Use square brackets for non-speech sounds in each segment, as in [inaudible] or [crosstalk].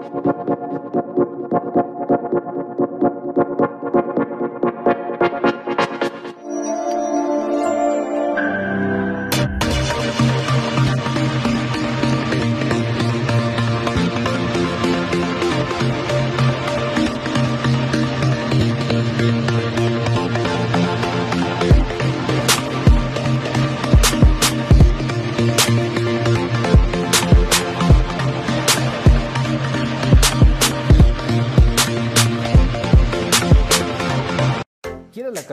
la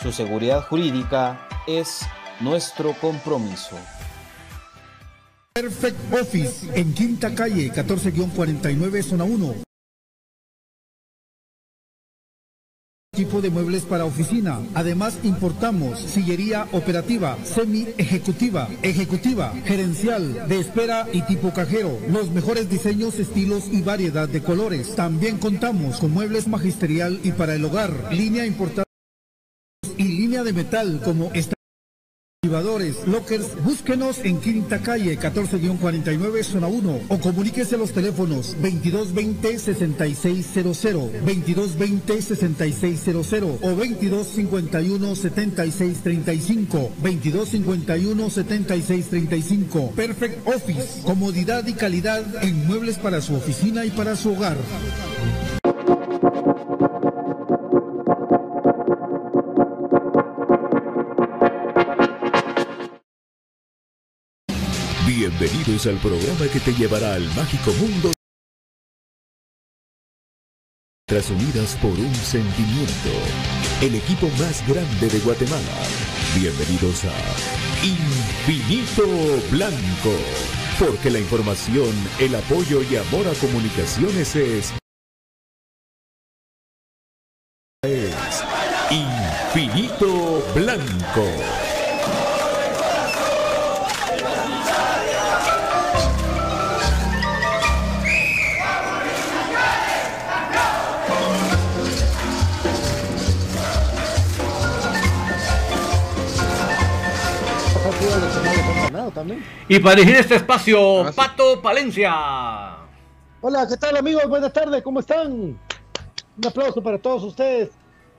Su seguridad jurídica es nuestro compromiso. Perfect Office en Quinta Calle 14-49 Zona 1. Tipo de muebles para oficina. Además importamos sillería operativa, semi ejecutiva, gerencial, de espera y tipo cajero. Los mejores diseños, estilos y variedad de colores. También contamos con muebles magisterial y para el hogar. Línea importada línea de metal como esta Activadores, lockers, búsquenos en Quinta Calle 14-49 Zona 1 o comuníquese a los teléfonos 2220-6600, 2220-6600 o 2251-7635, 2251-7635. Perfect Office, comodidad y calidad en muebles para su oficina y para su hogar. Bienvenidos al programa que te llevará al mágico mundo. Tras unidas por un sentimiento, el equipo más grande de Guatemala. Bienvenidos a Infinito Blanco, porque la información, el apoyo y amor a comunicaciones es es Infinito Blanco. Y para dirigir este espacio, Pato Palencia. Hola, ¿qué tal amigos? Buenas tardes, ¿cómo están? Un aplauso para todos ustedes.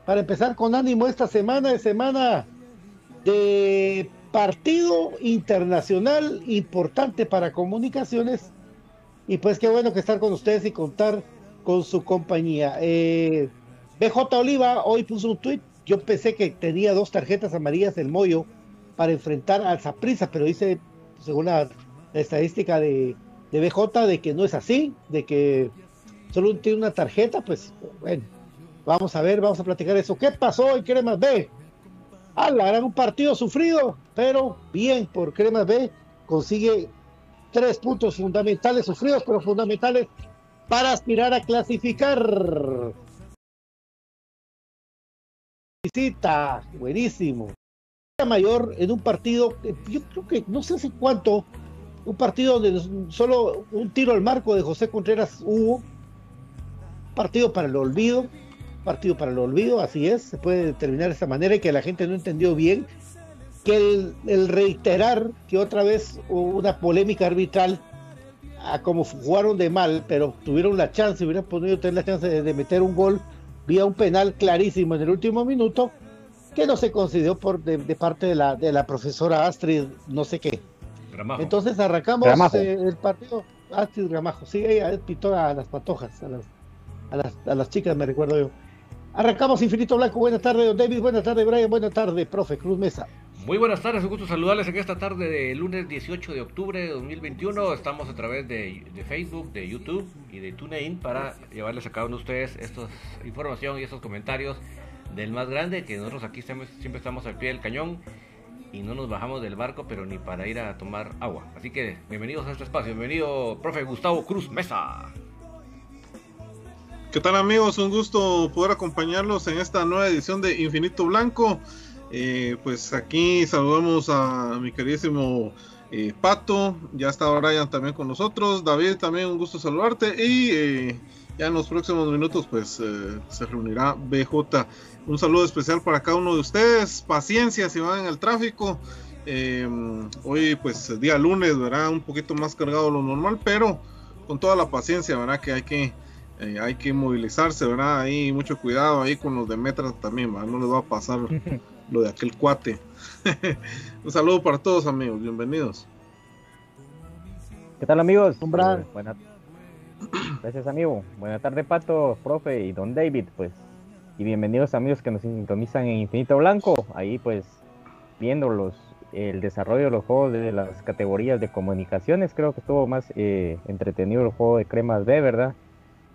Para empezar con ánimo esta semana de semana de partido internacional importante para comunicaciones. Y pues qué bueno que estar con ustedes y contar con su compañía. Eh, BJ Oliva hoy puso un tweet. Yo pensé que tenía dos tarjetas amarillas el Moyo para enfrentar al Zaprisa, pero dice, según la, estadística de, de BJ, de que no es así, de que solo tiene una tarjeta, pues bueno, vamos a ver, vamos a platicar eso. ¿Qué pasó en Cremas B? Ah, la gran un partido sufrido, pero bien por Cremas B, consigue tres puntos fundamentales, sufridos, pero fundamentales para aspirar a clasificar. Visita, buenísimo. Mayor en un partido, yo creo que no sé hace cuánto, un partido donde solo un tiro al marco de José Contreras hubo, partido para el olvido, partido para el olvido, así es, se puede determinar de esta manera y que la gente no entendió bien que el, reiterar que otra vez hubo una polémica arbitral a como jugaron de mal, pero tuvieron la chance, hubieran podido tener la chance de, meter un gol vía un penal clarísimo en el último minuto, que no se concedió por de, parte de la, de la profesora Astrid, no sé qué. Entonces arrancamos eh, el partido. Astrid Gramajo, sí, ella pitó a las patojas, a las a las, a las chicas, me recuerdo yo. Arrancamos Infinito Blanco. Buenas tardes, don David. Buenas tardes, Brian. Buenas tardes, profe Cruz Mesa. Muy buenas tardes, un gusto saludarles en esta tarde de lunes 18 de octubre de 2021. Estamos a través de, Facebook, de YouTube y de TuneIn para llevarles a cada uno de ustedes esta información y estos comentarios del más grande, que nosotros aquí siempre, estamos al pie del cañón y no nos bajamos del barco, pero ni para ir a tomar agua. Así que bienvenidos a este espacio. Bienvenido, profe Gustavo Cruz Mesa. ¿Qué tal amigos? Un gusto poder acompañarlos en esta nueva edición de Infinito Blanco. Eh, pues aquí saludamos a mi queridísimo eh, Pato, ya está Brian también con nosotros, David también un gusto saludarte y eh, ya en los próximos minutos pues se reunirá BJ. Un saludo especial para cada uno de ustedes, paciencia si van en el tráfico. hoy pues día lunes, verá un poquito más cargado de lo normal, pero con toda la paciencia, ¿verdad? Que hay que eh, hay que movilizarse, ¿verdad? Ahí mucho cuidado ahí con los de Metra también, ¿verdad? No les va a pasar [laughs] lo de aquel cuate. [laughs] Un saludo para todos amigos, bienvenidos. ¿Qué tal amigos? Eh, buena... Gracias amigo. Buenas tardes Pato, profe y don David, pues. Y bienvenidos amigos que nos sintonizan en Infinito Blanco. Ahí pues viendo los, el desarrollo de los juegos de las categorías de comunicaciones. Creo que estuvo más eh, entretenido el juego de Cremas B, ¿verdad?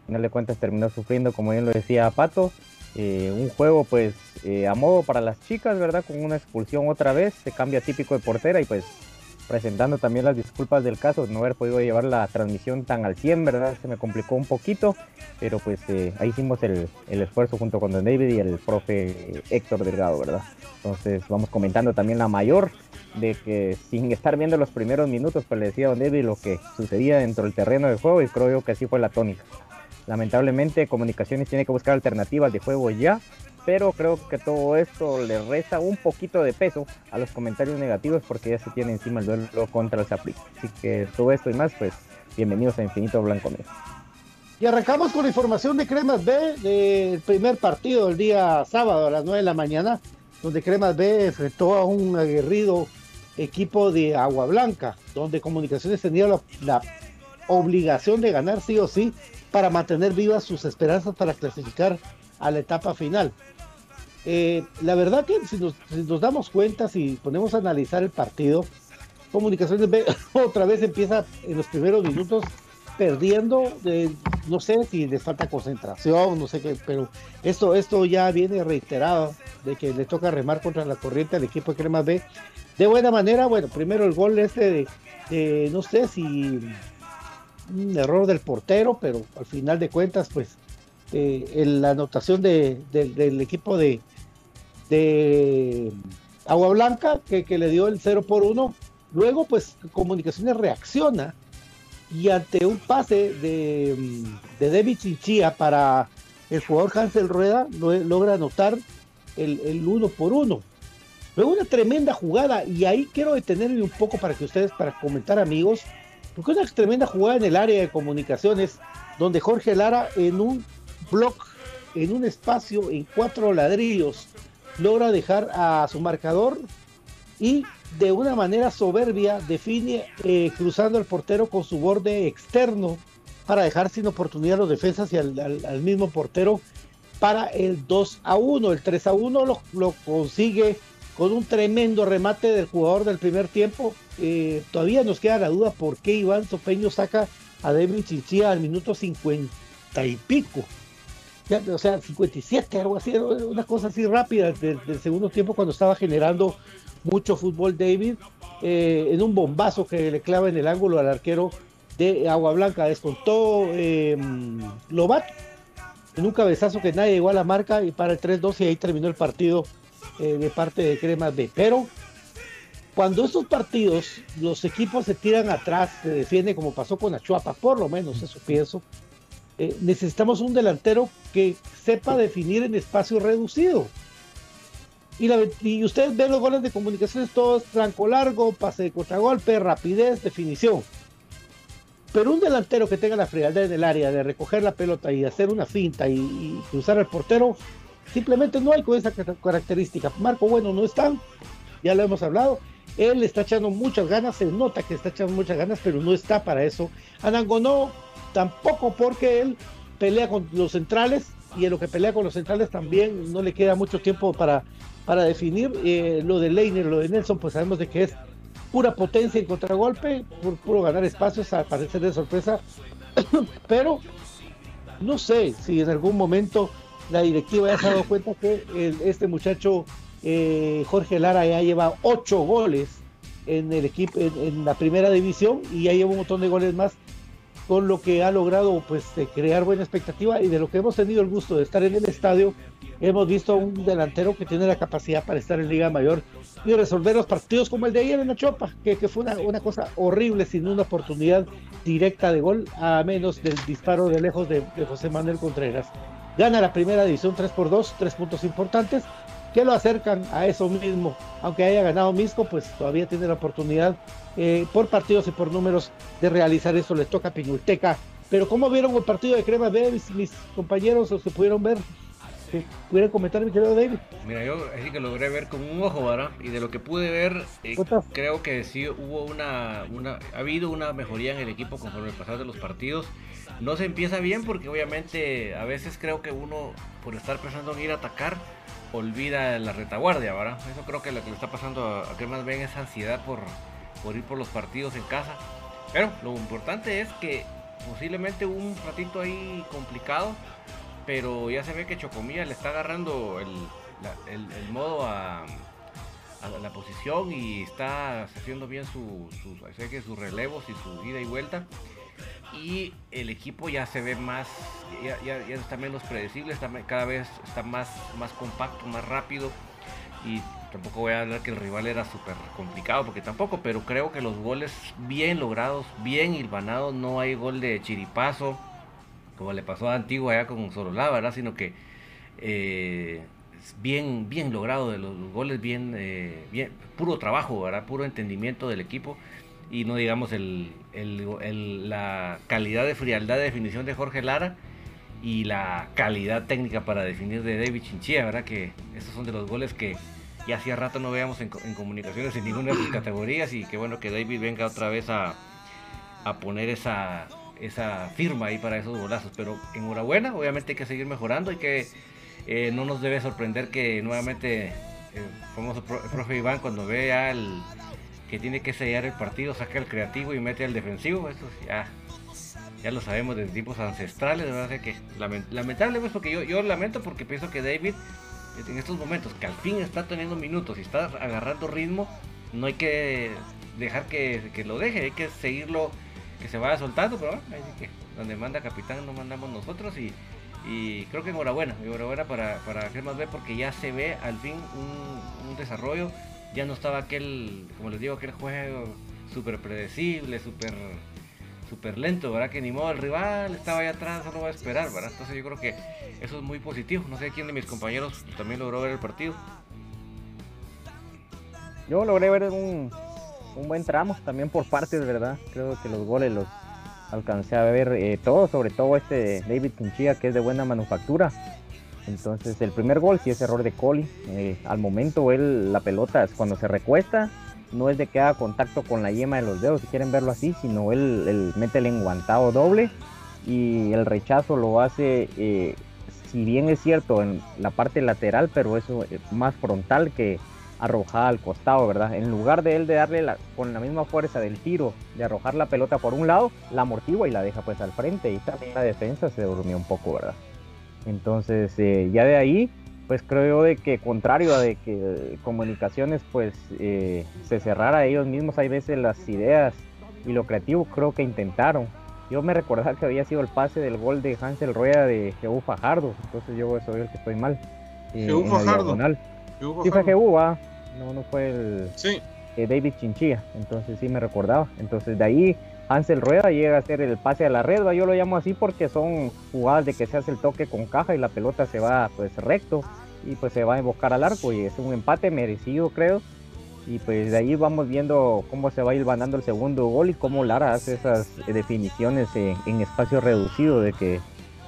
final de cuentas terminó sufriendo, como bien lo decía Pato, eh, un juego pues eh, a modo para las chicas, ¿verdad? Con una expulsión otra vez, se cambia típico de portera y pues presentando también las disculpas del caso, no haber podido llevar la transmisión tan al 100, ¿verdad? Se me complicó un poquito, pero pues eh, ahí hicimos el, el, esfuerzo junto con Don David y el profe Héctor Delgado, ¿verdad? Entonces vamos comentando también la mayor de que sin estar viendo los primeros minutos, pues le decía a Don David lo que sucedía dentro del terreno del juego y creo yo que así fue la tónica. Lamentablemente Comunicaciones tiene que buscar alternativas de juego ya, pero creo que todo esto le resta un poquito de peso a los comentarios negativos porque ya se tiene encima el duelo contra el Zapri. Así que todo esto y más, pues bienvenidos a Infinito Blanco Negro. Y arrancamos con la información de Cremas B del primer partido del día sábado a las 9 de la mañana, donde Cremas B enfrentó a un aguerrido equipo de Agua Blanca, donde Comunicaciones tenía la obligación de ganar sí o sí para mantener vivas sus esperanzas para clasificar a la etapa final. Eh, la verdad que si nos, damos cuenta, si ponemos a analizar el partido, Comunicaciones B [laughs] otra vez empieza en los primeros minutos perdiendo, no sé si les falta concentración, no sé qué, pero esto, esto ya viene reiterado de que le toca remar contra la corriente al equipo de Crema B. De buena manera, bueno, primero el gol este de no sé si un error del portero, pero al final de cuentas, pues eh, la anotación de, del equipo de, de Agua Blanca, que, le dio el 0 por 1, luego pues Comunicaciones reacciona y ante un pase de, de David Chinchilla para el jugador Hansel Rueda, logra anotar el, el 1 por 1. Luego una tremenda jugada, y ahí quiero detenerme un poco para que ustedes, para comentar amigos, porque una tremenda jugada en el área de comunicaciones, donde Jorge Lara en un block en un espacio en cuatro ladrillos logra dejar a su marcador y de una manera soberbia define eh, cruzando el portero con su borde externo para dejar sin oportunidad a los defensas y al, mismo portero para el 2 a 1. El 3 a 1 lo, lo consigue con un tremendo remate del jugador del primer tiempo. Eh, todavía nos queda la duda por qué Iván Sopeño saca a David Chinchilla al minuto 50 y pico. O sea, 57, algo así, una cosa así rápida del, segundo tiempo cuando estaba generando mucho fútbol David, eh, en un bombazo que le clava en el ángulo al arquero de Agua Blanca. Descontó eh, en un cabezazo que nadie llegó a la marca y para el 3-2 y ahí terminó el partido eh, de parte de Cremas B. Pero cuando estos partidos los equipos se tiran atrás, se defiende como pasó con Achuapa, por lo menos eso pienso, eh, necesitamos un delantero que sepa definir en espacio reducido. Y, la, y ustedes ven los goles de comunicaciones todos franco largo, pase de contragolpe, rapidez, definición. Pero un delantero que tenga la frialdad en el área de recoger la pelota y hacer una finta y, y cruzar al portero, Simplemente no hay con esa característica. Marco Bueno no está, ya lo hemos hablado. Él está echando muchas ganas, se nota que está echando muchas ganas, pero no está para eso. Anango no, tampoco porque él pelea con los centrales y en lo que pelea con los centrales también no le queda mucho tiempo para, para definir. Eh, lo de Leiner, lo de Nelson, pues sabemos de que es pura potencia en contragolpe, por puro ganar espacios, a parecer de sorpresa. [coughs] pero no sé si en algún momento la directiva ya se ha dado cuenta que este muchacho eh, Jorge Lara ya lleva ocho goles en el equipo en, la primera división y ya lleva un montón de goles más con lo que ha logrado pues crear buena expectativa y de lo que hemos tenido el gusto de estar en el estadio hemos visto un delantero que tiene la capacidad para estar en Liga Mayor y resolver los partidos como el de ayer en la Chopa que, fue una, cosa horrible sin una oportunidad directa de gol a menos del disparo de lejos de José Manuel Contreras. Gana la primera división 3 por 2, tres puntos importantes que lo acercan a eso mismo. Aunque haya ganado Misco, pues todavía tiene la oportunidad eh, por partidos y por números de realizar eso. Le toca a Piñulteca. Pero ¿cómo vieron el partido de Crema B, mis, compañeros, o se pudieron ver? ¿Pudieron comentar, mi querido David? Mira, yo así que logré ver con un ojo, ¿verdad? Y de lo que pude ver, eh, creo que sí hubo una, una, ha habido una mejoría en el equipo conforme el pasar de los partidos no se empieza bien porque obviamente a veces creo que uno por estar pensando en ir a atacar olvida la retaguardia, ¿verdad? Eso creo que lo que le está pasando a, que más ven es ansiedad por, por ir por los partidos en casa. Pero lo importante es que posiblemente un ratito ahí complicado, pero ya se ve que Chocomía le está agarrando el, el, modo a, la posición y está haciendo bien su, sus relevos y su ida y vuelta y el equipo ya se ve más, ya, ya, está menos predecible, cada vez está más, más compacto, más rápido y tampoco voy a hablar que el rival era súper complicado porque tampoco, pero creo que los goles bien logrados, bien hilvanados, no hay gol de chiripazo como le pasó a Antigua allá con Sololá, ¿verdad? Sino que eh, bien, bien logrado de los, goles, bien, eh, bien, puro trabajo, ¿verdad? Puro entendimiento del equipo y no digamos el, la calidad de frialdad de definición de Jorge Lara y la calidad técnica para definir de David Chinchilla, ¿verdad? Que esos son de los goles que ya hacía rato no veíamos en, comunicaciones en ninguna de sus categorías y qué bueno que David venga otra vez a, a poner esa, esa firma ahí para esos golazos. Pero enhorabuena, obviamente hay que seguir mejorando y que eh, no nos debe sorprender que nuevamente, eh, famoso profe Iván, cuando vea el que tiene que sellar el partido, saca el creativo y mete al defensivo, eso ya, ya lo sabemos desde tiempos ancestrales, verdad que lamentable pues porque yo, yo lamento porque pienso que David en estos momentos que al fin está teniendo minutos y está agarrando ritmo, no hay que dejar que, que lo deje, hay que seguirlo, que se vaya soltando, pero que donde manda capitán no mandamos nosotros y, y creo que enhorabuena, enhorabuena para, para más B porque ya se ve al fin un desarrollo ya no estaba aquel, como les digo, aquel juego súper predecible, súper super lento, ¿verdad? Que ni modo el rival estaba ahí atrás, solo va a esperar, ¿verdad? Entonces yo creo que eso es muy positivo. No sé quién de mis compañeros también logró ver el partido. Yo logré ver un, un buen tramo también por partes, ¿verdad? Creo que los goles los alcancé a ver eh, todos, sobre todo este David Quinchilla, que es de buena manufactura. Entonces el primer gol sí es error de Coli. Eh, al momento él, la pelota, cuando se recuesta, no es de que haga contacto con la yema de los dedos, si quieren verlo así, sino él, mete el enguantado doble y el rechazo lo hace, eh, si bien es cierto, en la parte lateral, pero eso es más frontal que arrojada al costado, ¿verdad? En lugar de él de darle con la misma fuerza del tiro, de arrojar la pelota por un lado, la amortigua y la deja pues al frente y también la defensa se durmió un poco, ¿verdad? Entonces eh, ya de ahí pues creo yo de que contrario a de que comunicaciones pues eh, se cerrara ellos mismos hay veces las ideas y lo creativo creo que intentaron. Yo me recordaba que había sido el pase del gol de Hansel Rueda de Jehu Fajardo entonces yo soy el que estoy mal eh, Fajardo. sí fue Jehu ah no no fue el sí. Eh, David Chinchilla entonces sí me recordaba. Entonces de ahí Hansel Rueda llega a hacer el pase a la red, yo lo llamo así porque son jugadas de que se hace el toque con caja y la pelota se va pues recto y pues se va a invocar al arco y es un empate merecido creo. Y pues de ahí vamos viendo cómo se va a ir ganando el segundo gol y cómo Lara hace esas definiciones en, espacio reducido de que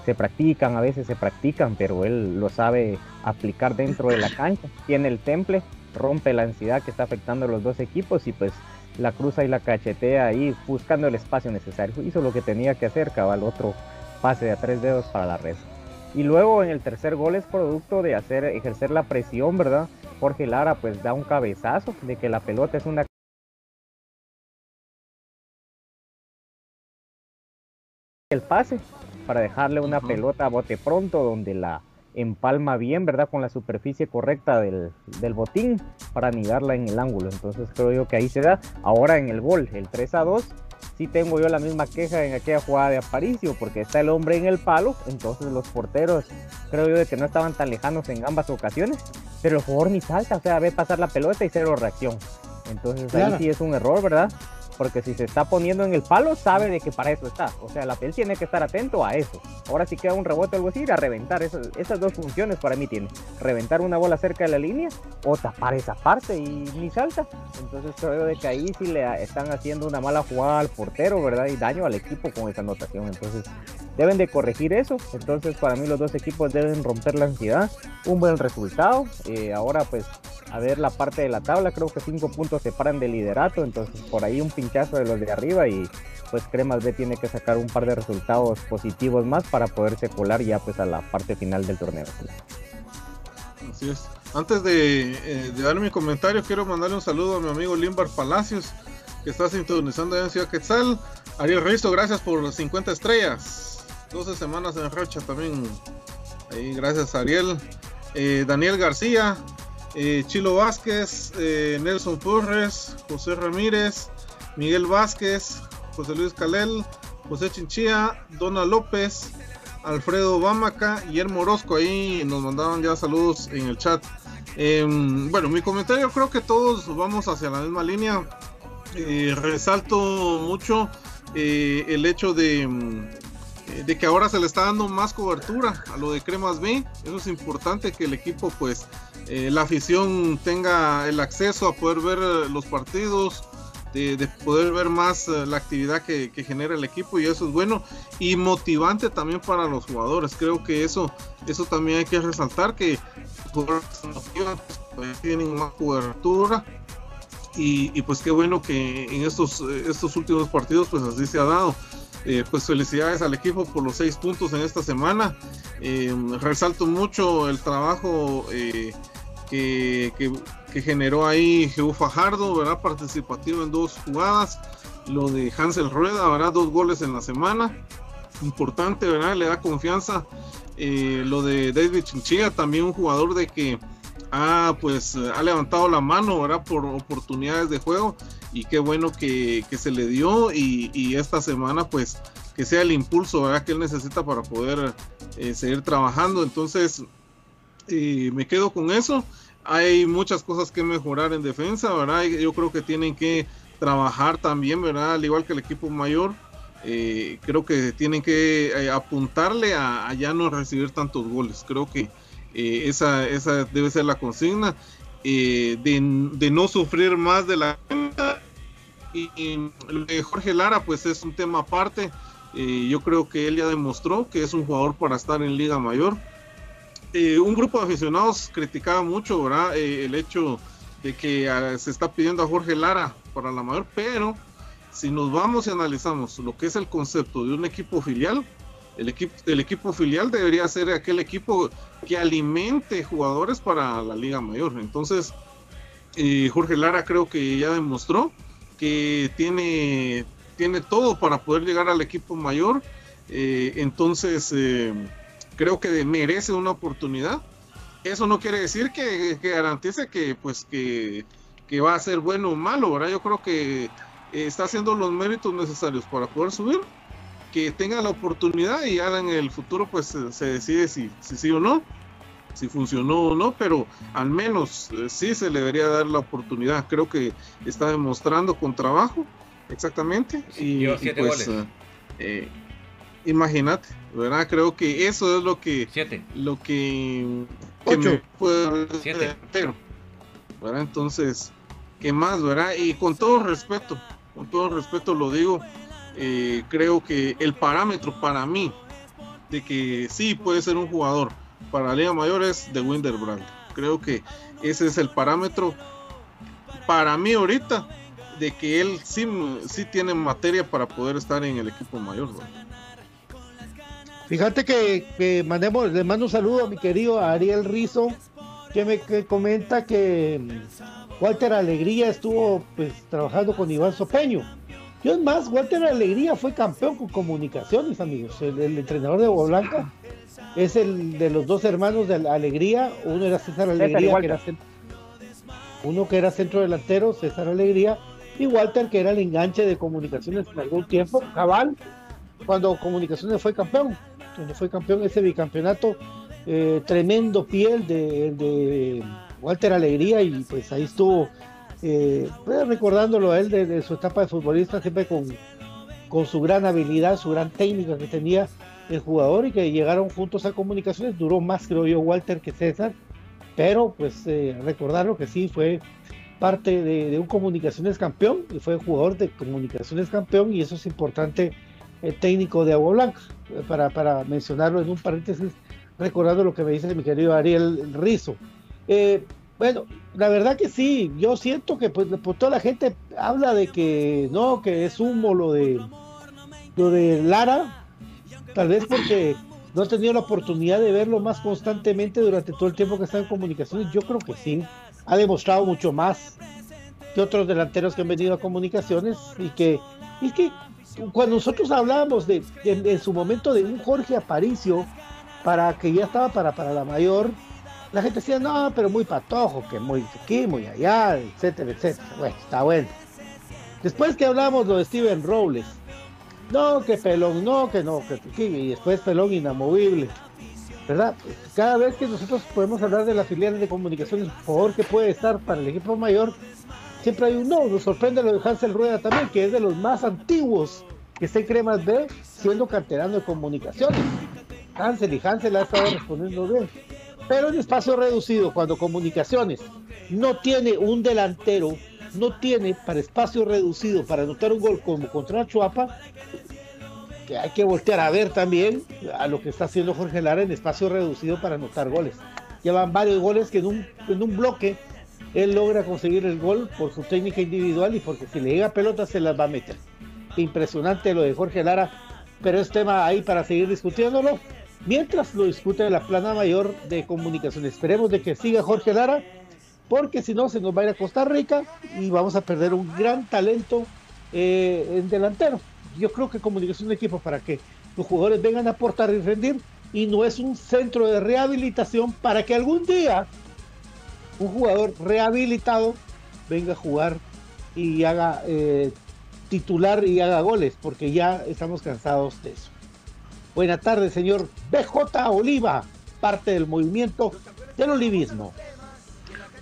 se practican, a veces se practican, pero él lo sabe aplicar dentro de la cancha, tiene el temple, rompe la ansiedad que está afectando a los dos equipos y pues la cruza y la cachetea ahí buscando el espacio necesario. Hizo lo que tenía que hacer, cabal, otro pase de a tres dedos para la red. Y luego en el tercer gol es producto de hacer ejercer la presión, ¿verdad? Jorge Lara pues da un cabezazo de que la pelota es una el pase para dejarle una pelota a bote pronto donde la empalma bien, ¿verdad? Con la superficie correcta del, botín para anidarla en el ángulo. Entonces creo yo que ahí se da. Ahora en el gol, el 3 a 2, sí tengo yo la misma queja en aquella jugada de Aparicio, porque está el hombre en el palo, entonces los porteros creo yo de que no estaban tan lejanos en ambas ocasiones, pero el jugador ni salta, o sea, ve pasar la pelota y cero reacción. Entonces ahí sí es un error, ¿verdad? Porque si se está poniendo en el palo, sabe de que para eso está. O sea, la piel tiene que estar atento a eso. Ahora si queda un rebote o algo así, ir a reventar. Esas, esas dos funciones para mí tiene. Reventar una bola cerca de la línea o tapar esa parte y ni salta. Entonces creo de que ahí sí le están haciendo una mala jugada al portero, ¿verdad? Y daño al equipo con esa anotación. Entonces deben de corregir eso. Entonces para mí los dos equipos deben romper la ansiedad. Un buen resultado. Eh, ahora pues a ver la parte de la tabla, creo que cinco puntos se paran de liderato, entonces por ahí un pinchazo de los de arriba y pues Cremas B tiene que sacar un par de resultados positivos más para poderse colar ya pues a la parte final del torneo. Así es. Antes de, eh, dar mi comentario, quiero mandarle un saludo a mi amigo Limbar Palacios, que está sintonizando en Ciudad Quetzal. Ariel Risto, gracias por las 50 estrellas. 12 semanas en racha también. Ahí, gracias Ariel. Eh, Daniel García, eh, Chilo Vázquez, eh, Nelson Torres, José Ramírez, Miguel Vázquez, José Luis Calel, José Chinchilla, Dona López, Alfredo Bamaca y El Morosco. Ahí nos mandaban ya saludos en el chat. Em, bueno, mi comentario creo que todos vamos hacia la misma línea. Eh, resalto mucho el hecho de, de que ahora se le está dando más cobertura a lo de Cremas B. Eso es importante que el equipo pues eh, la afición tenga el acceso a poder ver eh, los partidos, de, poder ver más eh, la actividad que, genera el equipo y eso es bueno y motivante también para los jugadores. Creo que eso, eso también hay que resaltar que tienen más cobertura y, pues qué bueno que en estos, estos últimos partidos pues así se ha dado. Pues felicidades al equipo por los seis puntos en esta semana. resalto mucho el trabajo que, generó ahí Jehu Fajardo, ¿verdad? Participativo en dos jugadas. Lo de Hansel Rueda, ¿verdad? Dos goles en la semana. Importante, ¿verdad? Le da confianza. Eh, lo de David Chinchilla, también un jugador de que ha, pues, ha levantado la mano, ¿verdad? Por oportunidades de juego. Y qué bueno que, se le dio. Y, esta semana, pues, que sea el impulso, ¿verdad? Que él necesita para poder eh, seguir trabajando. Entonces, y me quedo con eso. Hay muchas cosas que mejorar en defensa, ¿verdad? Yo creo que tienen que trabajar también, ¿verdad? Al igual que el equipo mayor. Eh, creo que tienen que eh, apuntarle a, ya no recibir tantos goles. Creo que eh, esa, esa debe ser la consigna. De, de, no sufrir más de la y, Jorge Lara pues es un tema aparte yo creo que él ya demostró que es un jugador para estar en Liga Mayor eh, un grupo de aficionados criticaba mucho, ¿verdad? Eh, el hecho de que ah, se está pidiendo a Jorge Lara para la mayor, pero si nos vamos y analizamos lo que es el concepto de un equipo filial, el equipo, el equipo filial debería ser aquel equipo que alimente jugadores para la Liga Mayor. Entonces, eh, Jorge Lara creo que ya demostró que tiene, tiene todo para poder llegar al equipo mayor. Eh, entonces, eh, creo que merece una oportunidad. Eso no quiere decir que, garantice que, pues, que, que, va a ser bueno o malo, ¿verdad? Yo creo que está haciendo los méritos necesarios para poder subir que tenga la oportunidad y ahora en el futuro pues se, decide si, si, sí o no, si funcionó o no, pero al menos eh, sí se le debería dar la oportunidad. Lo que está demostrando con trabajo, exactamente. y, pues, eh, eh, imagínate, ¿verdad? Creo que eso es lo que... Siete. Lo que... Ocho. Siete. ¿verdad? Entonces, ¿qué más, verdad? Y con todo respeto, con todo respeto lo digo, eh, creo que el parámetro para mí de que sí puede ser un jugador para la Liga Mayor es de Winterbrand. Creo que ese es el parámetro para mí ahorita de que él sí, tiene materia para poder estar en el equipo mayor. Fíjate que, mandemos, le mando un saludo a mi querido Ariel Rizo, que me comenta que Walter Alegría estuvo pues trabajando con Iván Sopeño yo es más, Walter Alegría fue campeón con comunicaciones, amigos. El, entrenador de Blanca es el de los dos hermanos de Alegría. Uno era César Alegría, que era uno que era centro delantero, César Alegría, y Walter, que era el enganche de comunicaciones en algún tiempo, cabal, cuando comunicaciones fue campeón. Cuando fue campeón ese bicampeonato, eh, tremendo piel de, de Walter Alegría, y pues ahí estuvo eh, pues, recordándolo a él de, su etapa de futbolista, siempre con, con su gran habilidad, su gran técnica que tenía el jugador y que llegaron juntos a comunicaciones. Duró más, creo yo, Walter que César, pero pues eh, recordarlo que sí fue parte de, un comunicaciones campeón y fue jugador de comunicaciones campeón y eso es importante el técnico de Agua Blanca. Para, para mencionarlo en un paréntesis recordando lo que me dice mi querido Ariel Rizo. Eh, bueno, la verdad que sí, yo siento que pues, pues, toda la gente habla de que no, que es humo lo de lo de Lara, tal vez porque no he tenido la oportunidad de verlo más constantemente durante todo el tiempo que está en comunicaciones, yo creo que sí, ha demostrado mucho más que otros delanteros que han venido a comunicaciones y que, y que cuando nosotros hablábamos de, en su momento de un Jorge Aparicio para que ya estaba para, para la mayor, la gente decía, no, pero muy patojo, que muy aquí, muy allá, etcétera, etcétera. Bueno, está bueno. Después que hablamos de Steven Robles, no, que pelón, no, que no, que y después pelón inamovible. ¿Verdad? Cada vez que nosotros podemos hablar de las filiales de comunicaciones, por que puede estar para el equipo mayor, siempre hay un no. Nos sorprende lo de Hansel Rueda también, que es de los más antiguos que está en Cremas B, siendo canterano de comunicaciones. Hansel y Hansel ha estado respondiendo bien pero en espacio reducido, cuando comunicaciones no tiene un delantero, no tiene para espacio reducido para anotar un gol como contra Chuapa, que hay que voltear a ver también a lo que está haciendo Jorge Lara en espacio reducido para anotar goles. Llevan varios goles que en un, en un bloque él logra conseguir el gol por su técnica individual y porque si le llega pelota se las va a meter. Impresionante lo de Jorge Lara, pero es tema ahí para seguir discutiéndolo mientras lo discute la plana mayor de comunicación. Esperemos de que siga Jorge Lara, porque si no se nos va a ir a Costa Rica y vamos a perder un gran talento eh, en delantero. Yo creo que comunicación de equipo para que los jugadores vengan a aportar y rendir y no es un centro de rehabilitación para que algún día un jugador rehabilitado venga a jugar y haga eh, titular y haga goles, porque ya estamos cansados de eso. Buenas tardes, señor BJ Oliva, parte del movimiento del olivismo.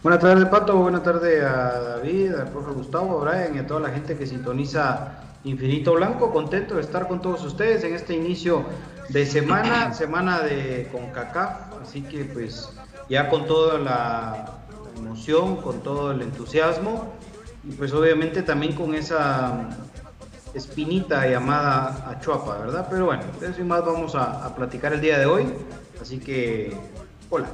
Buenas tardes, Pato. Buenas tardes a David, al profe Gustavo, a Brian y a toda la gente que sintoniza Infinito Blanco. Contento de estar con todos ustedes en este inicio de semana, [clears throat] semana de CONCACAF. Así que, pues, ya con toda la emoción, con todo el entusiasmo y, pues, obviamente también con esa espinita llamada Achuapa, ¿verdad? Pero bueno, eso y más vamos a, platicar el día de hoy. Así que Hola.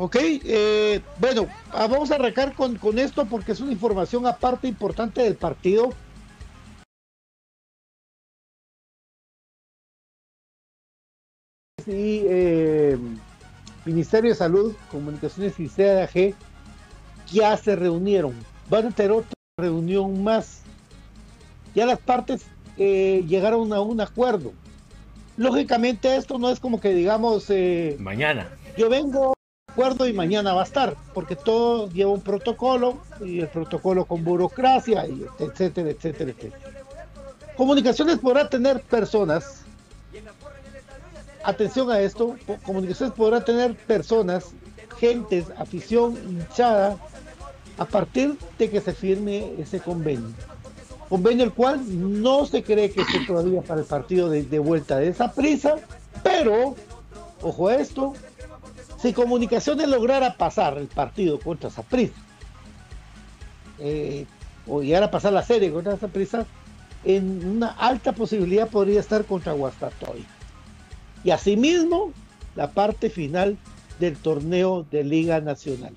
Ok, eh, bueno, ah, vamos a arrancar con, con esto porque es una información aparte importante del partido. Y eh, Ministerio de Salud, Comunicaciones y CAG ya se reunieron. Van a tener otra reunión más. Ya las partes eh, llegaron a un acuerdo. Lógicamente esto no es como que digamos... Eh, Mañana. Yo vengo acuerdo y mañana va a estar, porque todo lleva un protocolo y el protocolo con burocracia, y etcétera, etcétera, etcétera. Comunicaciones podrá tener personas, atención a esto, comunicaciones podrá tener personas, gentes, afición, hinchada, a partir de que se firme ese convenio. Convenio el cual no se cree que esté todavía para el partido de, de vuelta de esa prisa, pero, ojo a esto, si Comunicaciones lograra pasar el partido contra Saprissa, eh, o llegara a pasar la serie contra Saprissa, en una alta posibilidad podría estar contra Guastatoy. Y asimismo, la parte final del torneo de Liga Nacional.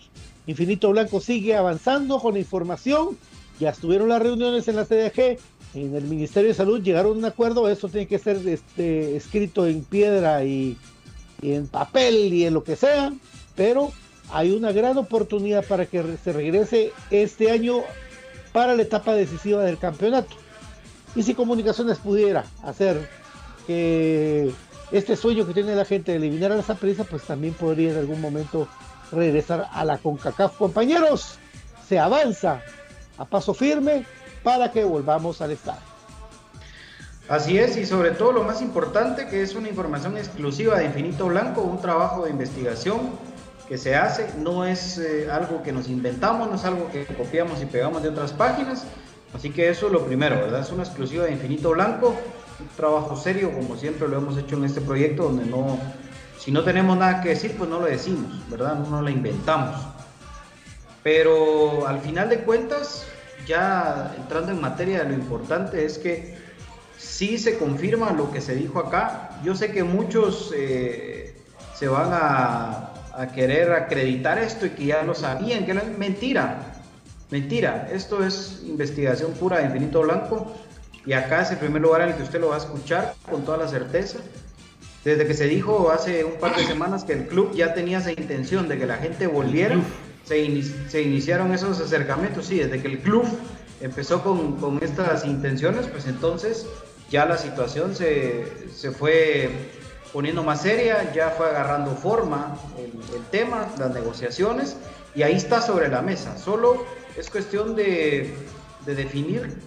Infinito Blanco sigue avanzando con información. Ya estuvieron las reuniones en la CDG, en el Ministerio de Salud, llegaron a un acuerdo. Eso tiene que ser este, escrito en piedra y y en papel y en lo que sea, pero hay una gran oportunidad para que se regrese este año para la etapa decisiva del campeonato. Y si Comunicaciones pudiera hacer que este sueño que tiene la gente de eliminar a esa prisa, pues también podría en algún momento regresar a la CONCACAF. Compañeros, se avanza a paso firme para que volvamos al estadio. Así es, y sobre todo lo más importante, que es una información exclusiva de Infinito Blanco, un trabajo de investigación que se hace, no es eh, algo que nos inventamos, no es algo que copiamos y pegamos de otras páginas, así que eso es lo primero, ¿verdad? Es una exclusiva de Infinito Blanco, un trabajo serio, como siempre lo hemos hecho en este proyecto, donde no, si no tenemos nada que decir, pues no lo decimos, ¿verdad? No, lo inventamos. Pero al final de cuentas, ya entrando en materia, lo importante es que sí se confirma lo que se dijo acá. Yo sé que muchos eh, se van a, querer acreditar esto y que ya lo sabían, que no es mentira. Mentira, esto es investigación pura de Infinito Blanco y acá es el primer lugar en el que usted lo va a escuchar con toda la certeza. Desde que se dijo hace un par de semanas que el club ya tenía esa intención de que la gente volviera, se, se iniciaron esos acercamientos, sí, desde que el club empezó con, con estas intenciones, pues entonces ya la situación se, fue poniendo más seria, ya fue agarrando forma el, tema, las negociaciones, y ahí está sobre la mesa. Solo es cuestión de, definir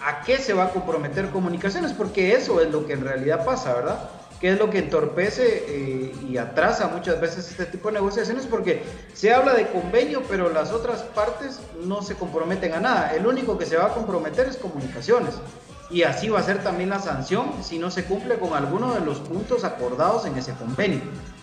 a qué se va a comprometer comunicaciones, porque eso es lo que en realidad pasa, ¿verdad? ¿Qué es lo que entorpece eh, y atrasa muchas veces este tipo de negociaciones? Porque se habla de convenio, pero las otras partes no se comprometen a nada. El único que se va a comprometer es comunicaciones y así va a ser también la sanción si no se cumple con alguno de los puntos acordados en ese convenio.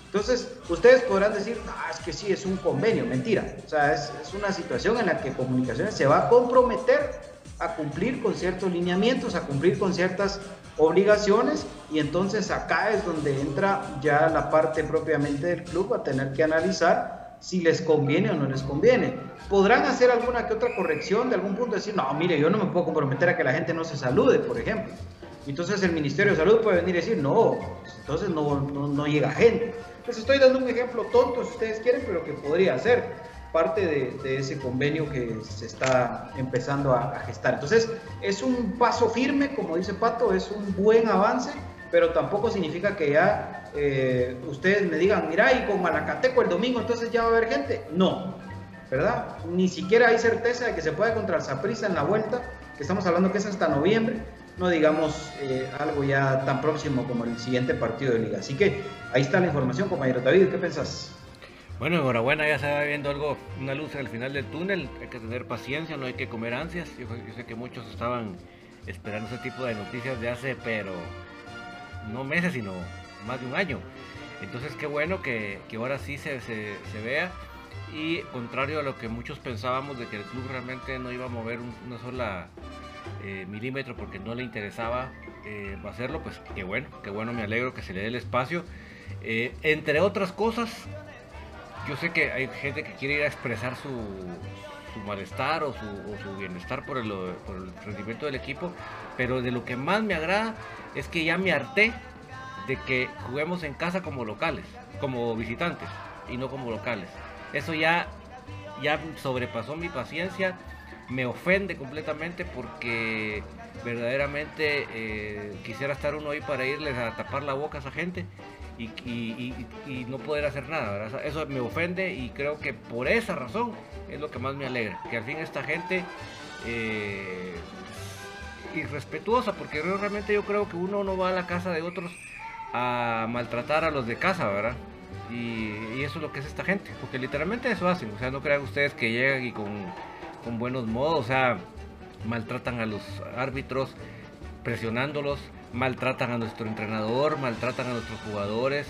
Entonces, ustedes podrán decir, ah, es que sí, es un convenio, mentira. O sea, es, es, una situación en la que comunicaciones se va a comprometer a cumplir con ciertos lineamientos, a cumplir con ciertas obligaciones y entonces acá es donde entra ya la parte propiamente del club a tener que analizar si les conviene o no les conviene podrán hacer alguna que otra corrección de algún punto, decir, no, mire, yo no me puedo comprometer a que la gente no se salude, por ejemplo. Entonces el Ministerio de Salud puede venir y decir, no, entonces no, no, llega gente. Les estoy dando un ejemplo tonto, si ustedes quieren, pero que podría ser parte de, ese convenio que se está empezando a, gestar. Entonces, es un paso firme, como dice Pato, es un buen avance, pero tampoco significa que ya eh, ustedes me digan, mira, y con Malacateco el domingo entonces ya va a haber gente. No, ¿verdad? Ni siquiera hay certeza de que se pueda contra Saprissa en la vuelta, que estamos hablando que es hasta noviembre, no digamos eh, algo ya tan próximo como el siguiente partido de liga. Así que ahí está la información, compañero David, ¿qué pensás? Bueno, enhorabuena, ya se va viendo algo, una luz al final del túnel, hay que tener paciencia, no hay que comer ansias, yo, sé que muchos estaban esperando ese tipo de noticias de hace, pero no meses, sino más de un año. Entonces qué bueno que, ahora sí se, se, se vea y contrario a lo que muchos pensábamos de que el club realmente no iba a mover una sola eh, milímetro porque no le interesaba eh, hacerlo, pues qué bueno, qué bueno, me alegro que se le dé el espacio Eh, entre otras cosas, yo sé que hay gente que quiere ir a expresar su, malestar o su, bienestar por el, por el rendimiento del equipo, pero de lo que más me agrada es que ya me harté de que juguemos en casa como locales, como visitantes y no como locales. Eso ya, ya sobrepasó mi paciencia, me ofende completamente porque verdaderamente eh, quisiera estar uno ahí para irles a tapar la boca a esa gente y, no poder hacer nada. Eso me ofende y creo que por esa razón es lo que más me alegra. Que al fin esta gente eh, irrespetuosa, porque realmente yo creo que uno no va a la casa de otros a maltratar a los de casa, ¿verdad? Y, eso es lo que es esta gente, porque literalmente eso hacen. O sea, no crean ustedes que llegan y con, con buenos modos, o sea, maltratan a los árbitros, presionándolos maltratan a nuestro entrenador, maltratan a nuestros jugadores,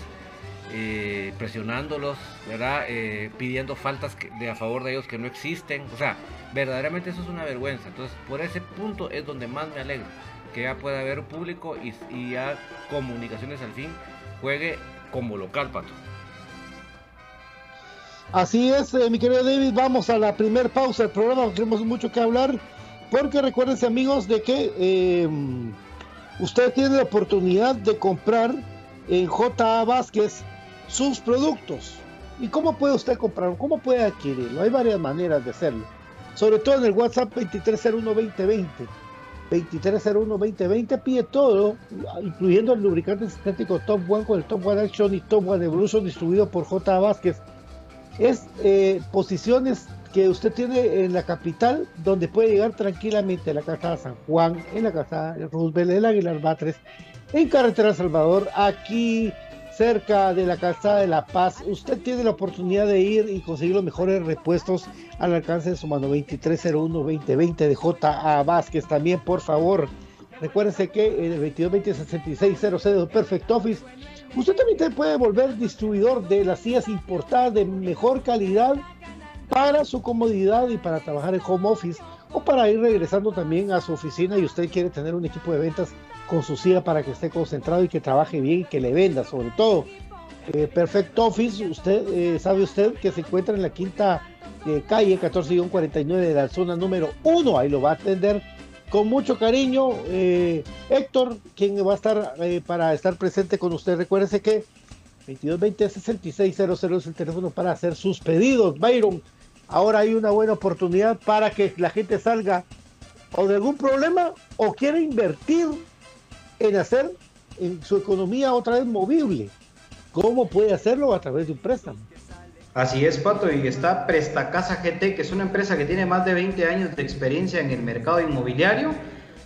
eh, presionándolos, ¿verdad? Eh, pidiendo faltas de a favor de ellos que no existen. O sea, verdaderamente eso es una vergüenza. Entonces, por ese punto es donde más me alegro. Que ya pueda haber público y, ya comunicaciones al fin juegue como local, Pato. Así es, eh, mi querido David, vamos a la primer pausa del programa, tenemos mucho que hablar, porque recuérdense amigos de que usted tiene la oportunidad de comprar en JA Vázquez sus productos. ¿Y cómo puede usted comprarlo? ¿Cómo puede adquirirlo? Hay varias maneras de hacerlo. Sobre todo en el WhatsApp 2301-2020. 2301-2020 pide todo, incluyendo el lubricante sintético Top One con el Top One Action y Top One Evolution distribuido por J. Vázquez. Es eh, posiciones que usted tiene en la capital, donde puede llegar tranquilamente a la casa San Juan, en la casa de Roosevelt, en Aguilar Batres, en Carretera Salvador, aquí cerca de la casa de La Paz. Usted tiene la oportunidad de ir y conseguir los mejores repuestos al alcance de su mano 2301-2020 de J.A. Vázquez. También, por favor, recuérdense que en el 2220-6600 de Perfect Office, usted también puede volver distribuidor de las sillas importadas de mejor calidad para su comodidad y para trabajar en home office o para ir regresando también a su oficina y usted quiere tener un equipo de ventas con su silla para que esté concentrado y que trabaje bien y que le venda sobre todo. Eh, Perfect Office, usted eh, sabe usted que se encuentra en la quinta eh, calle 14-49 de la zona número 1, ahí lo va a atender con mucho cariño Héctor, quien va a estar para estar presente con usted. Recuérdese que 2220-6600 es el teléfono para hacer sus pedidos. Byron, ahora hay una buena oportunidad para que la gente salga o de algún problema o quiera invertir en hacer en su economía otra vez movible. ¿Cómo puede hacerlo? A través de un préstamo. Así es, Pato, y está Prestacasa GT, que es una empresa que tiene más de 20 años de experiencia en el mercado inmobiliario,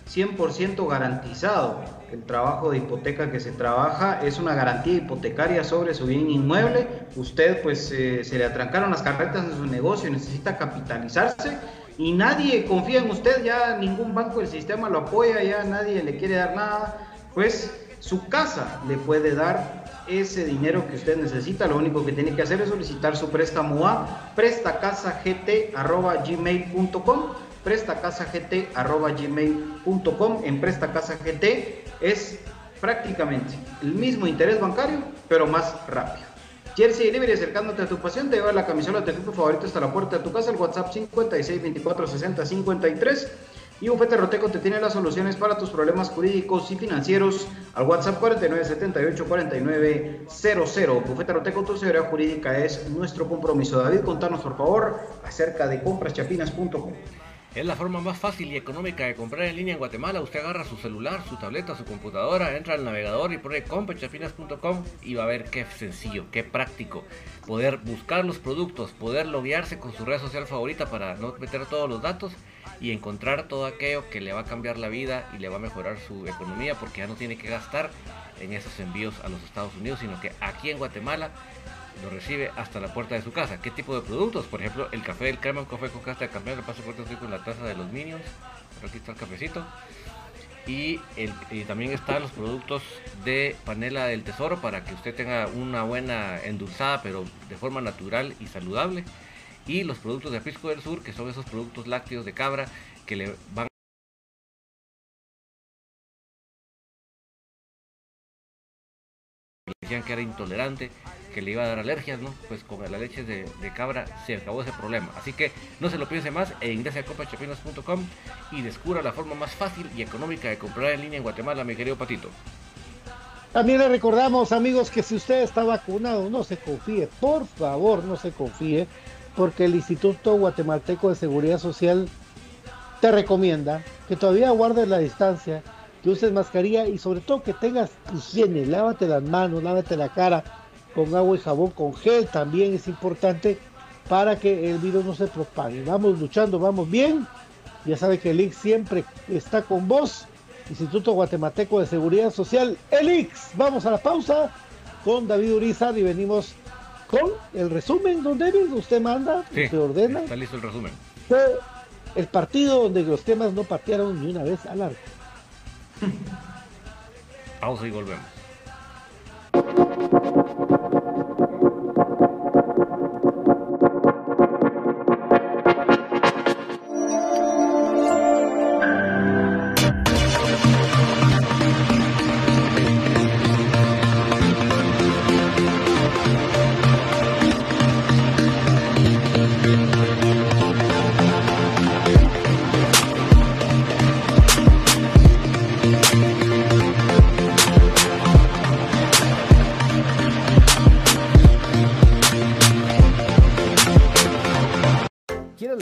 100% garantizado. El trabajo de hipoteca que se trabaja es una garantía hipotecaria sobre su bien inmueble. Usted pues eh, se le atrancaron las carretas en su negocio, necesita capitalizarse y nadie confía en usted, ya ningún banco del sistema lo apoya, ya nadie le quiere dar nada. Pues su casa le puede dar ese dinero que usted necesita. Lo único que tiene que hacer es solicitar su préstamo a prestacasagt.gmail.com prestacasagt.gmail.com en prestacasagt es prácticamente el mismo interés bancario, pero más rápido. Jersey Delivery acercándote a tu pasión, te lleva la camisola de tu favorito hasta la puerta de tu casa, el WhatsApp 56 24 60 53 y Bufete Roteco te tiene las soluciones para tus problemas jurídicos y financieros al WhatsApp 4978 4900. Bufete Roteco, tu seguridad jurídica es nuestro compromiso. David, contanos por favor acerca de compraschapinas.com. Es la forma más fácil y económica de comprar en línea en Guatemala. Usted agarra su celular, su tableta, su computadora, entra al navegador y pone comprachapinas.com y va a ver qué sencillo, qué práctico. Poder buscar los productos, poder loguearse con su red social favorita para no meter todos los datos y encontrar todo aquello que le va a cambiar la vida y le va a mejorar su economía porque ya no tiene que gastar en esos envíos a los Estados Unidos, sino que aquí en Guatemala lo recibe hasta la puerta de su casa. ¿Qué tipo de productos? Por ejemplo, el café del crema, un café con casta de café, le paso fuerte con la taza de los Minions. Aquí está el cafecito. Y, también están los productos de panela del tesoro para que usted tenga una buena endulzada, pero de forma natural y saludable. Y los productos de Pisco del Sur, que son esos productos lácteos de cabra que le van que era intolerante, que le iba a dar alergias, ¿no? Pues con la leche de, cabra se acabó ese problema. Así que no se lo piense más e ingrese a copachapinas.com y descubra la forma más fácil y económica de comprar en línea en Guatemala, mi querido Patito. También le recordamos, amigos, que si usted está vacunado, no se confíe, por favor, no se confíe, porque el Instituto Guatemalteco de Seguridad Social te recomienda que todavía guardes la distancia, que uses mascarilla y sobre todo que tengas higiene, lávate las manos, lávate la cara con agua y jabón, con gel también es importante para que el virus no se propague. Vamos luchando, vamos bien. Ya sabe que el link siempre está con vos Instituto Guatemalteco de Seguridad Social, ELIX. Vamos a la pausa con David Urizar y venimos con el resumen, don David. Usted manda, usted ordena. Está listo el resumen. el partido donde los temas no patearon ni una vez al arco. pausa y volvemos.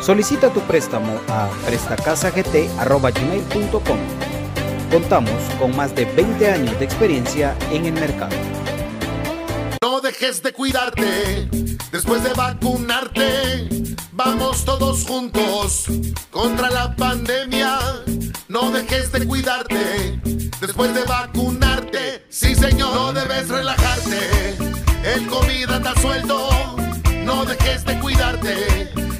Solicita tu préstamo a prestacasagt.com. Contamos con más de 20 años de experiencia en el mercado. No dejes de cuidarte después de vacunarte. Vamos todos juntos contra la pandemia. No dejes de cuidarte después de vacunarte. Sí, señor, no debes relajarte. El COVID anda suelto. No dejes de cuidarte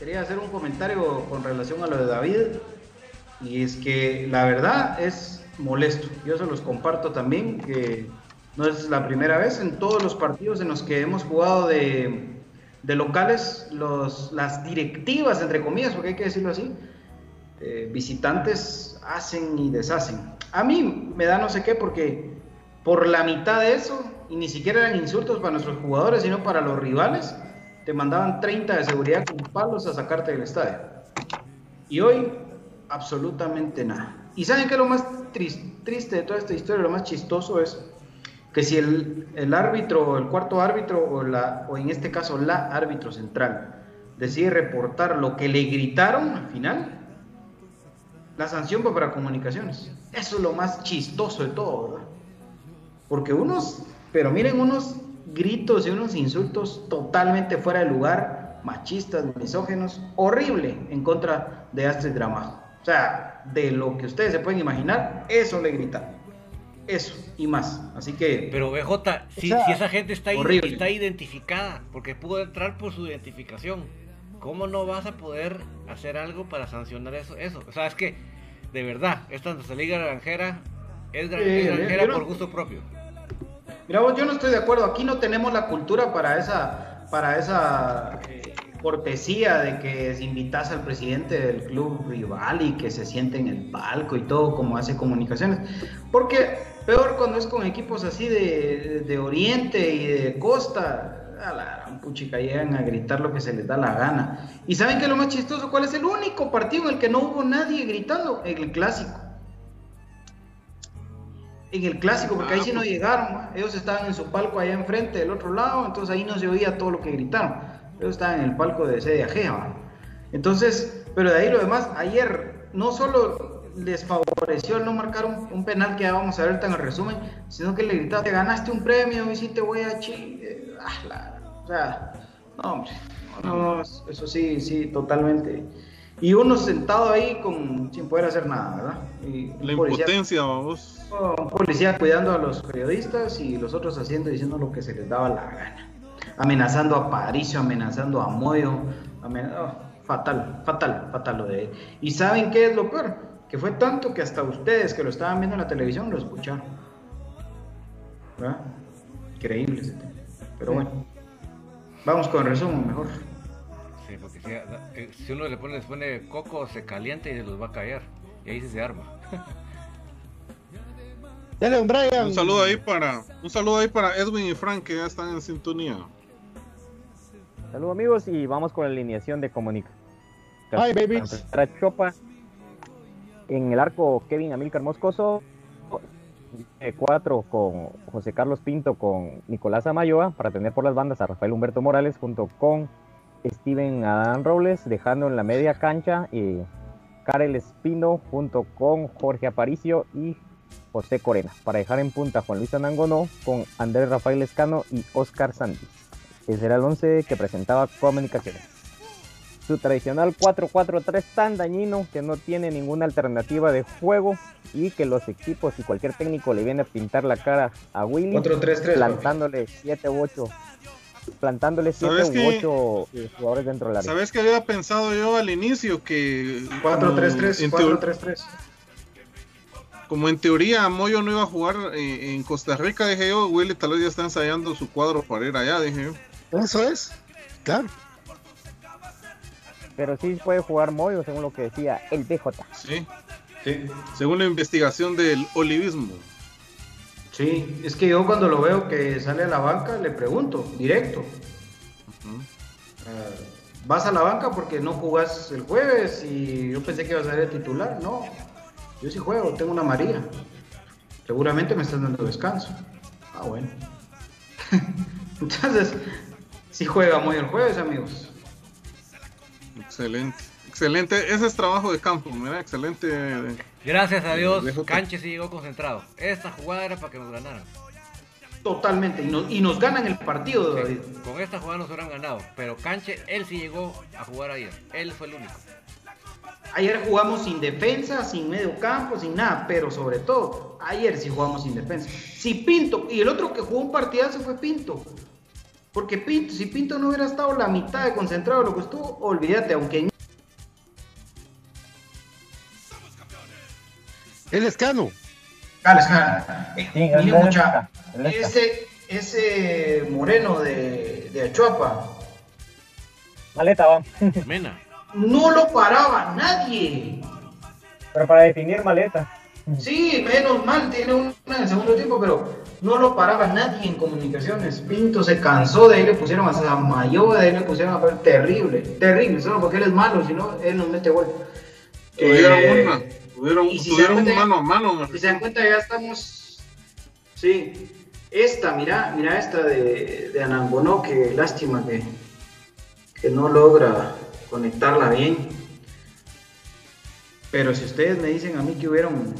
quería hacer un comentario con relación a lo de David. Y es que la verdad es molesto. Yo se los comparto también, que no es la primera vez en todos los partidos en los que hemos jugado de, de locales, los, las directivas, entre comillas, porque hay que decirlo así, eh, visitantes hacen y deshacen. A mí me da no sé qué porque por la mitad de eso, y ni siquiera eran insultos para nuestros jugadores, sino para los rivales, te mandaban 30 de seguridad con palos a sacarte del estadio. Y hoy, absolutamente nada. ¿Y saben qué es lo más triste de toda esta historia? Lo más chistoso es que si el, el árbitro, el cuarto árbitro, o, la, o en este caso la árbitro central, decide reportar lo que le gritaron al final, la sanción va para comunicaciones. Eso es lo más chistoso de todo, ¿verdad? Porque unos, pero miren, unos gritos y unos insultos totalmente fuera de lugar, machistas, misógenos, horrible en contra de Astrid Drama. O sea, de lo que ustedes se pueden imaginar, eso le gritan. Eso y más. Así que. Pero BJ, si, si esa gente está, está identificada, porque pudo entrar por su identificación, ¿cómo no vas a poder hacer algo para sancionar eso? eso? O sea, es que, de verdad, esta liga granjera es, granjera por gusto propio. Mira vos, yo no estoy de acuerdo. Aquí no tenemos la cultura para esa, para esa eh, cortesía de que invitas al presidente del club rival y que se siente en el palco y todo como hace comunicaciones. Porque peor cuando es con equipos así de, de Oriente y de Costa, a la puchica llegan a gritar lo que se les da la gana. ¿Y saben qué es lo más chistoso? ¿Cuál es el único partido en el que no hubo nadie gritando? El clásico en el clásico, porque ahí sí no llegaron, ellos estaban en su palco allá enfrente del otro lado, entonces ahí no se oía todo lo que gritaron, ellos estaban en el palco de sede ajena. Entonces, pero de ahí lo demás, ayer no solo les favoreció el no marcar un, penal que ya vamos a ver en el resumen, sino que le gritaron, te ganaste un premio y si te voy a chi... Ah, o sea, no, hombre, no, eso sí, sí, totalmente. Y uno sentado ahí con, sin poder hacer nada, ¿verdad? Y la impotencia, vamos un policía cuidando a los periodistas y los otros haciendo y diciendo lo que se les daba la gana. Amenazando a Paricio, amenazando a Moyo. Oh, fatal, fatal, fatal lo de él. ¿Y saben qué es lo peor? Que fue tanto que hasta ustedes que lo estaban viendo en la televisión lo escucharon. ¿Verdad? Increíble ese tema. Pero bueno, vamos con el resumen mejor. Sí, porque si, eh, si uno le pone, le pone coco, se calienta y se los va a caer. Y ahí se arma. [laughs] un saludo ahí para un saludo ahí para Edwin y Frank que ya están en sintonía. Saludos amigos y vamos con la alineación de comunicación. Hi babies. Chopa en el arco Kevin Amilcar Moscoso. Cuatro con José Carlos Pinto con Nicolás Amayoa para tener por las bandas a Rafael Humberto Morales junto con Steven Adán Robles dejando en la media cancha y Karel Espino junto con Jorge Aparicio y José Corena, para dejar en punta a Juan Luis Anangonó con Andrés Rafael Escano y Oscar Sandy. Ese era el 11 que presentaba Comunicaciones. Su tradicional 4-4-3 tan dañino que no tiene ninguna alternativa de juego y que los equipos y cualquier técnico le viene a pintar la cara a Willy 4 -3 -3, plantándole 7 u 8 plantándole 7 u 8 eh, jugadores dentro del área. ¿Sabes que había pensado yo al inicio que 4-3-3 4-3-3 como en teoría Moyo no iba a jugar eh, en Costa Rica, dije yo, Willy tal vez ya está ensayando su cuadro para ir allá, dije yo. Eso es, claro. Pero sí puede jugar Moyo, según lo que decía el BJ. Sí, sí. según la investigación del olivismo. Sí, es que yo cuando lo veo que sale a la banca le pregunto, directo. Ah, ¿Vas a la banca porque no jugás el jueves y yo pensé que ibas a ser el titular? No, yo sí juego, tengo una María. Seguramente me están dando descanso. Ah, bueno. [laughs] Entonces, sí juega muy el jueves, amigos. Excelente. Excelente, ese es trabajo de campo, mira, excelente. Gracias a Dios, Canche sí llegó concentrado. Esta jugada era para que nos ganaran. Totalmente, y nos, ganan el partido, David. con esta jugada nos hubieran ganado, pero Canche, él sí llegó a jugar ayer. Él fue el único. Ayer jugamos sin defensa, sin medio campo, sin nada, pero sobre todo, ayer sí jugamos sin defensa. Si Pinto, y el otro que jugó un partidazo fue Pinto. Porque Pinto, si Pinto no hubiera estado la mitad de concentrado de lo que estuvo, olvídate, aunque El escano. Ah, Mire, mucha, ese, ese moreno de, de Achuapa. Maleta, va. Mena. [laughs] No lo paraba nadie. Pero para definir maleta. Sí, menos mal, tiene una en el segundo tiempo, pero no lo paraba nadie en comunicaciones. Pinto se cansó, de ahí le pusieron a Samayoa, de ahí le pusieron a ver terrible, terrible, solo porque él es malo, si no, él nos mete gol. Tuvieron Eh, una, tuvieron, y si tuvieron un mano a mano. Si se dan cuenta, ya estamos. Sí, esta, mira, mira esta de, de Anangonó, que lástima que, que no logra conectarla bien. Pero si ustedes me dicen a mí que hubieron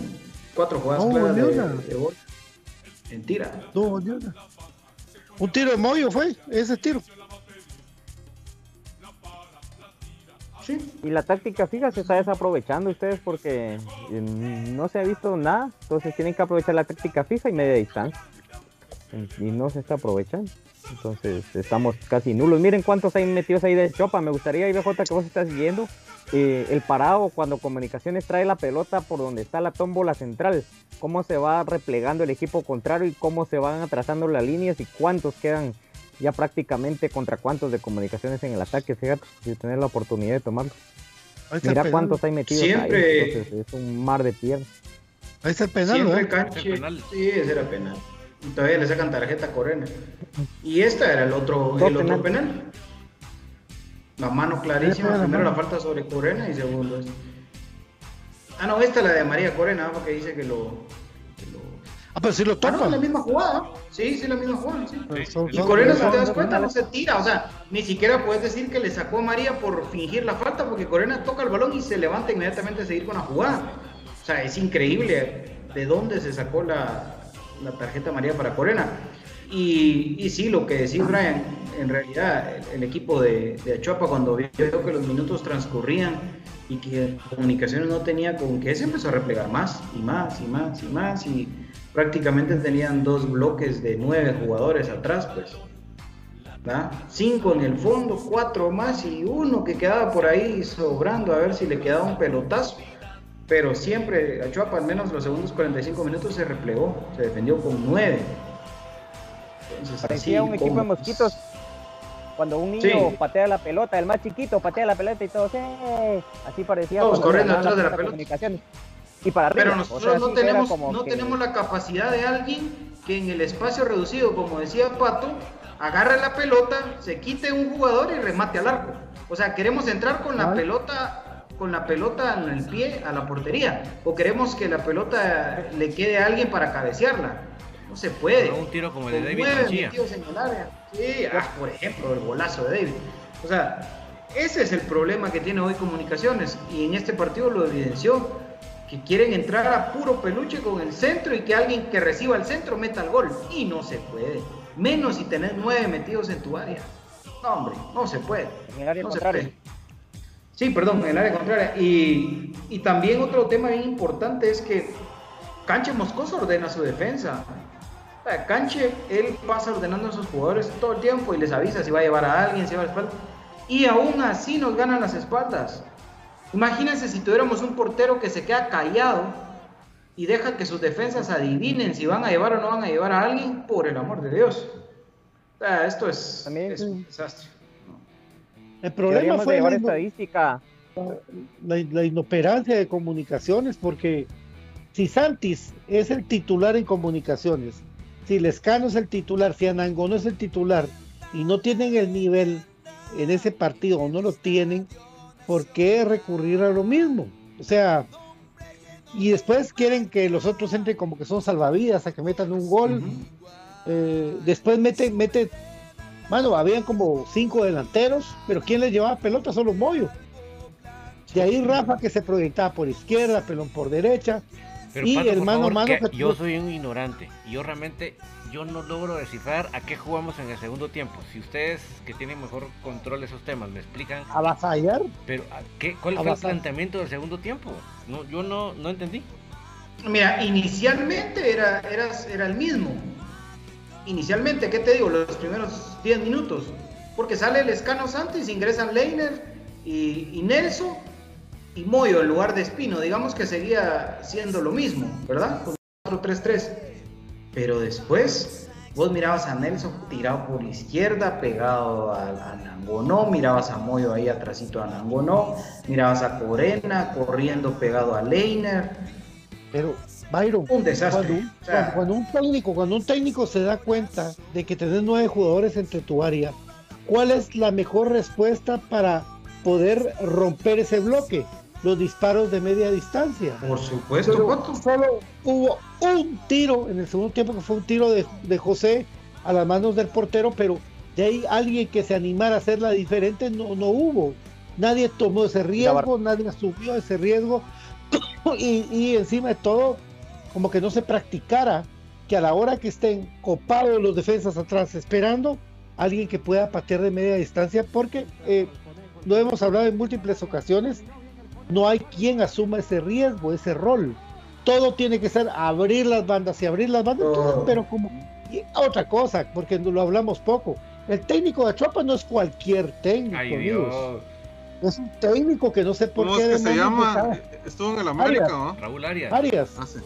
cuatro jugadas No, claras de, una. de gol, mentira. No, ni una. Un tiro de Moyo fue, ese tiro. Y la táctica fija se está desaprovechando ustedes porque eh, no se ha visto nada, entonces tienen que aprovechar la táctica fija y media distancia. Y no se está aprovechando. Entonces estamos casi nulos. Miren cuántos hay metidos ahí de chopa. Me gustaría, IBJ, que vos estás siguiendo eh, el parado cuando Comunicaciones trae la pelota por donde está la tómbola central. Cómo se va replegando el equipo contrario y cómo se van atrasando las líneas y cuántos quedan ya prácticamente contra cuántos de Comunicaciones en el ataque. Fíjate, si tener la oportunidad de tomarlo. Mira penal. cuántos hay metidos Siempre- ahí. Entonces, es un mar de piedras. Ahí está el penal, Siempre ¿no? Canche. penal. Sí, ese era penal. Y todavía le sacan tarjeta a Corena. Y esta era el otro, el otro penal. penal. La mano clarísima. La Primero la falta sobre Corena y segundo esta. Ah, no, esta es la de María Corena, porque dice que lo. que lo- Ah, pero si lo Ah, no, topa. es la misma jugada. Sí, sí, la misma jugada. Sí. Y Corena, si te das cuenta, no se tira. O sea, ni siquiera puedes decir que le sacó a María por fingir la falta, porque Corena toca el balón y se levanta inmediatamente a seguir con la jugada. O sea, es increíble de dónde se sacó la, la tarjeta María para Corena. Y, sí, lo que decís, Brian, en realidad el, equipo de, de cuando vio que los minutos transcurrían y que Comunicaciones no tenía con qué, se empezó a replegar más y más y más y más. Y prácticamente tenían dos bloques de nueve jugadores atrás, pues. Cinco en el fondo, cuatro más y uno que quedaba por ahí sobrando a ver si le quedaba un pelotazo. Pero siempre Achuapa, al menos los segundos 45 minutos, se replegó, se defendió con nueve. Entonces, Parecía así un equipo de mosquitos. Cuando un niño Sí. patea la pelota, el más chiquito patea la pelota y todos, ¡eh! Así parecía. Todos corriendo detrás de la pelota. Y para arriba. Pero o nosotros sea, no, tenemos, como no que- tenemos la capacidad de alguien que en el espacio reducido, como decía Pato, agarre la pelota, se quite un jugador y remate al arco. O sea, queremos entrar con la pelota con la pelota en el pie a la portería o queremos que la pelota le quede a alguien para cabecearla. No se puede. Pero un tiro como el de David nueve Mejía. metidos en el área. Sí, ah, por ejemplo, el golazo de David. O sea, ese es el problema que tiene hoy Comunicaciones y en este partido lo evidenció, que quieren entrar a puro peluche con el centro y que alguien que reciba el centro meta el gol y no se puede. Menos si tenés nueve metidos en tu área. No, hombre, no se puede. En el área No se puede. Sí, perdón, en el área contraria. Y, y también otro tema bien importante es que Canche Moscoso ordena su defensa. Canche, él pasa ordenando a sus jugadores todo el tiempo y les avisa si va a llevar a alguien, si va a la espalda. Y aún así nos ganan las espaldas. Imagínense si tuviéramos un portero que se queda callado y deja que sus defensas adivinen si van a llevar o no van a llevar a alguien, por el amor de Dios. O sea, esto es, También, es un desastre. El problema fue llevar la, estadística. la, la inoperancia de comunicaciones, porque si Santis es el titular en comunicaciones, si Lescano es el titular, si Anango no es el titular y no tienen el nivel en ese partido o no lo tienen, ¿por qué recurrir a lo mismo? O sea, y después quieren que los otros entren como que son salvavidas a que metan un gol. Eh, después mete, mete, mano, habían como cinco delanteros, pero ¿quién les llevaba pelota? Solo Moyo. De ahí Rafa que se proyectaba por izquierda, pelón por derecha. Pero y Pato, el mano a favor, mano que que yo soy un ignorante y yo realmente yo no logro descifrar a qué jugamos en el segundo tiempo. Si ustedes que tienen mejor control de esos temas me explican, avasallar. pero ¿a qué, ¿cuál fue el planteamiento del segundo tiempo? No, yo no, no entendí. Mira, inicialmente era, era, era el mismo. Inicialmente, ¿qué te digo? Los primeros 10 minutos. Porque sale el Escano Santos, ingresan Leiner y, y Nelson y Moyo en lugar de Espino. Digamos que seguía siendo lo mismo, ¿verdad? Con 4-3-3. Pero después vos mirabas a Nelson tirado por izquierda, pegado a, a Nangonó, mirabas a Moyo ahí atrásito a Nangonó, mirabas a Corena corriendo pegado a Leiner. Pero, Byron, Un desastre. Cuando un, O sea- cuando un técnico, cuando un técnico se da cuenta de que tenés nueve jugadores entre tu área, ¿cuál es la mejor respuesta para poder romper ese bloque? Los disparos de media distancia. Por supuesto, Pero solo hubo un tiro en el segundo tiempo que fue un tiro de, de José a las manos del portero, pero de ahí alguien que se animara a hacerla diferente no, no hubo. Nadie tomó ese riesgo, nadie asumió ese riesgo [coughs] y, y encima de todo, como que no se practicara que a la hora que estén copados los defensas atrás esperando, alguien que pueda patear de media distancia, porque eh, lo hemos hablado en múltiples ocasiones, no hay quien asuma ese riesgo, ese rol. Todo tiene que ser abrir las bandas y abrir las bandas, todo, pero como y otra cosa, porque lo hablamos poco. El técnico de Achuapa no es cualquier técnico, Ay, amigos. Dios. Es un técnico que no sé por ¿Cómo qué es que se llama? estaba- Estuvo en el América, Arias. ¿no? Raúl Arias. Arias. Ah, sí.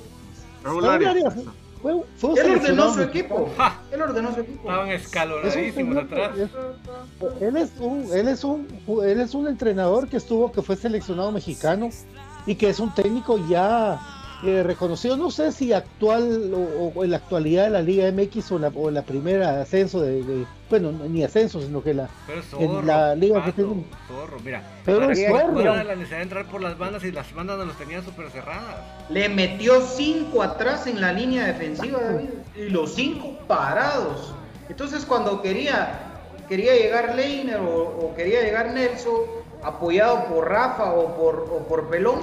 Raúl Arias. Fue, fue Él ordenó su equipo. Él ordenó su equipo. Estaban escalonadísimos atrás. es- él es un él es un él es un entrenador que estuvo que fue seleccionado mexicano y que es un técnico ya eh, reconocido no sé si actual o, o en la actualidad de la Liga MX o la, o la primera ascenso de, de- bueno ni ascenso sino que la Pero es en zorro, la liga que Pato, tiene zorro, mira. Pero ¿para es qué zorro. la necesidad de entrar por las bandas y las bandas no los tenía súper cerradas? Le metió cinco atrás en la línea defensiva, David, y los cinco parados. Entonces cuando quería, quería llegar Leiner o, o quería llegar Nelson, apoyado por Rafa o por, o por Pelón,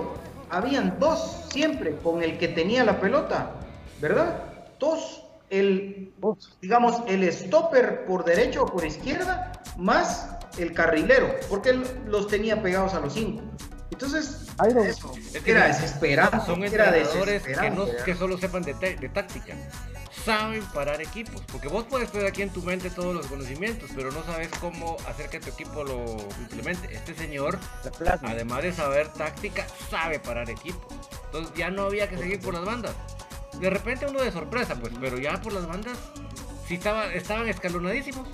habían dos siempre con el que tenía la pelota, ¿verdad? Dos, el, digamos, el stopper por derecha o por izquierda, más el carrilero, porque él los tenía pegados a los cinco. Entonces, eso Es que era mira, desesperante. Son era entrenadores que, no, que solo sepan de, de táctica. Saben parar equipos. Porque vos puedes tener aquí en tu mente todos los conocimientos, pero no sabes cómo hacer que tu equipo lo implemente. Este señor, además de saber táctica, sabe parar equipos. Entonces ya no había que seguir por las bandas. De repente uno de sorpresa, pues, pero ya por las bandas, sí estaba, estaban escalonadísimos.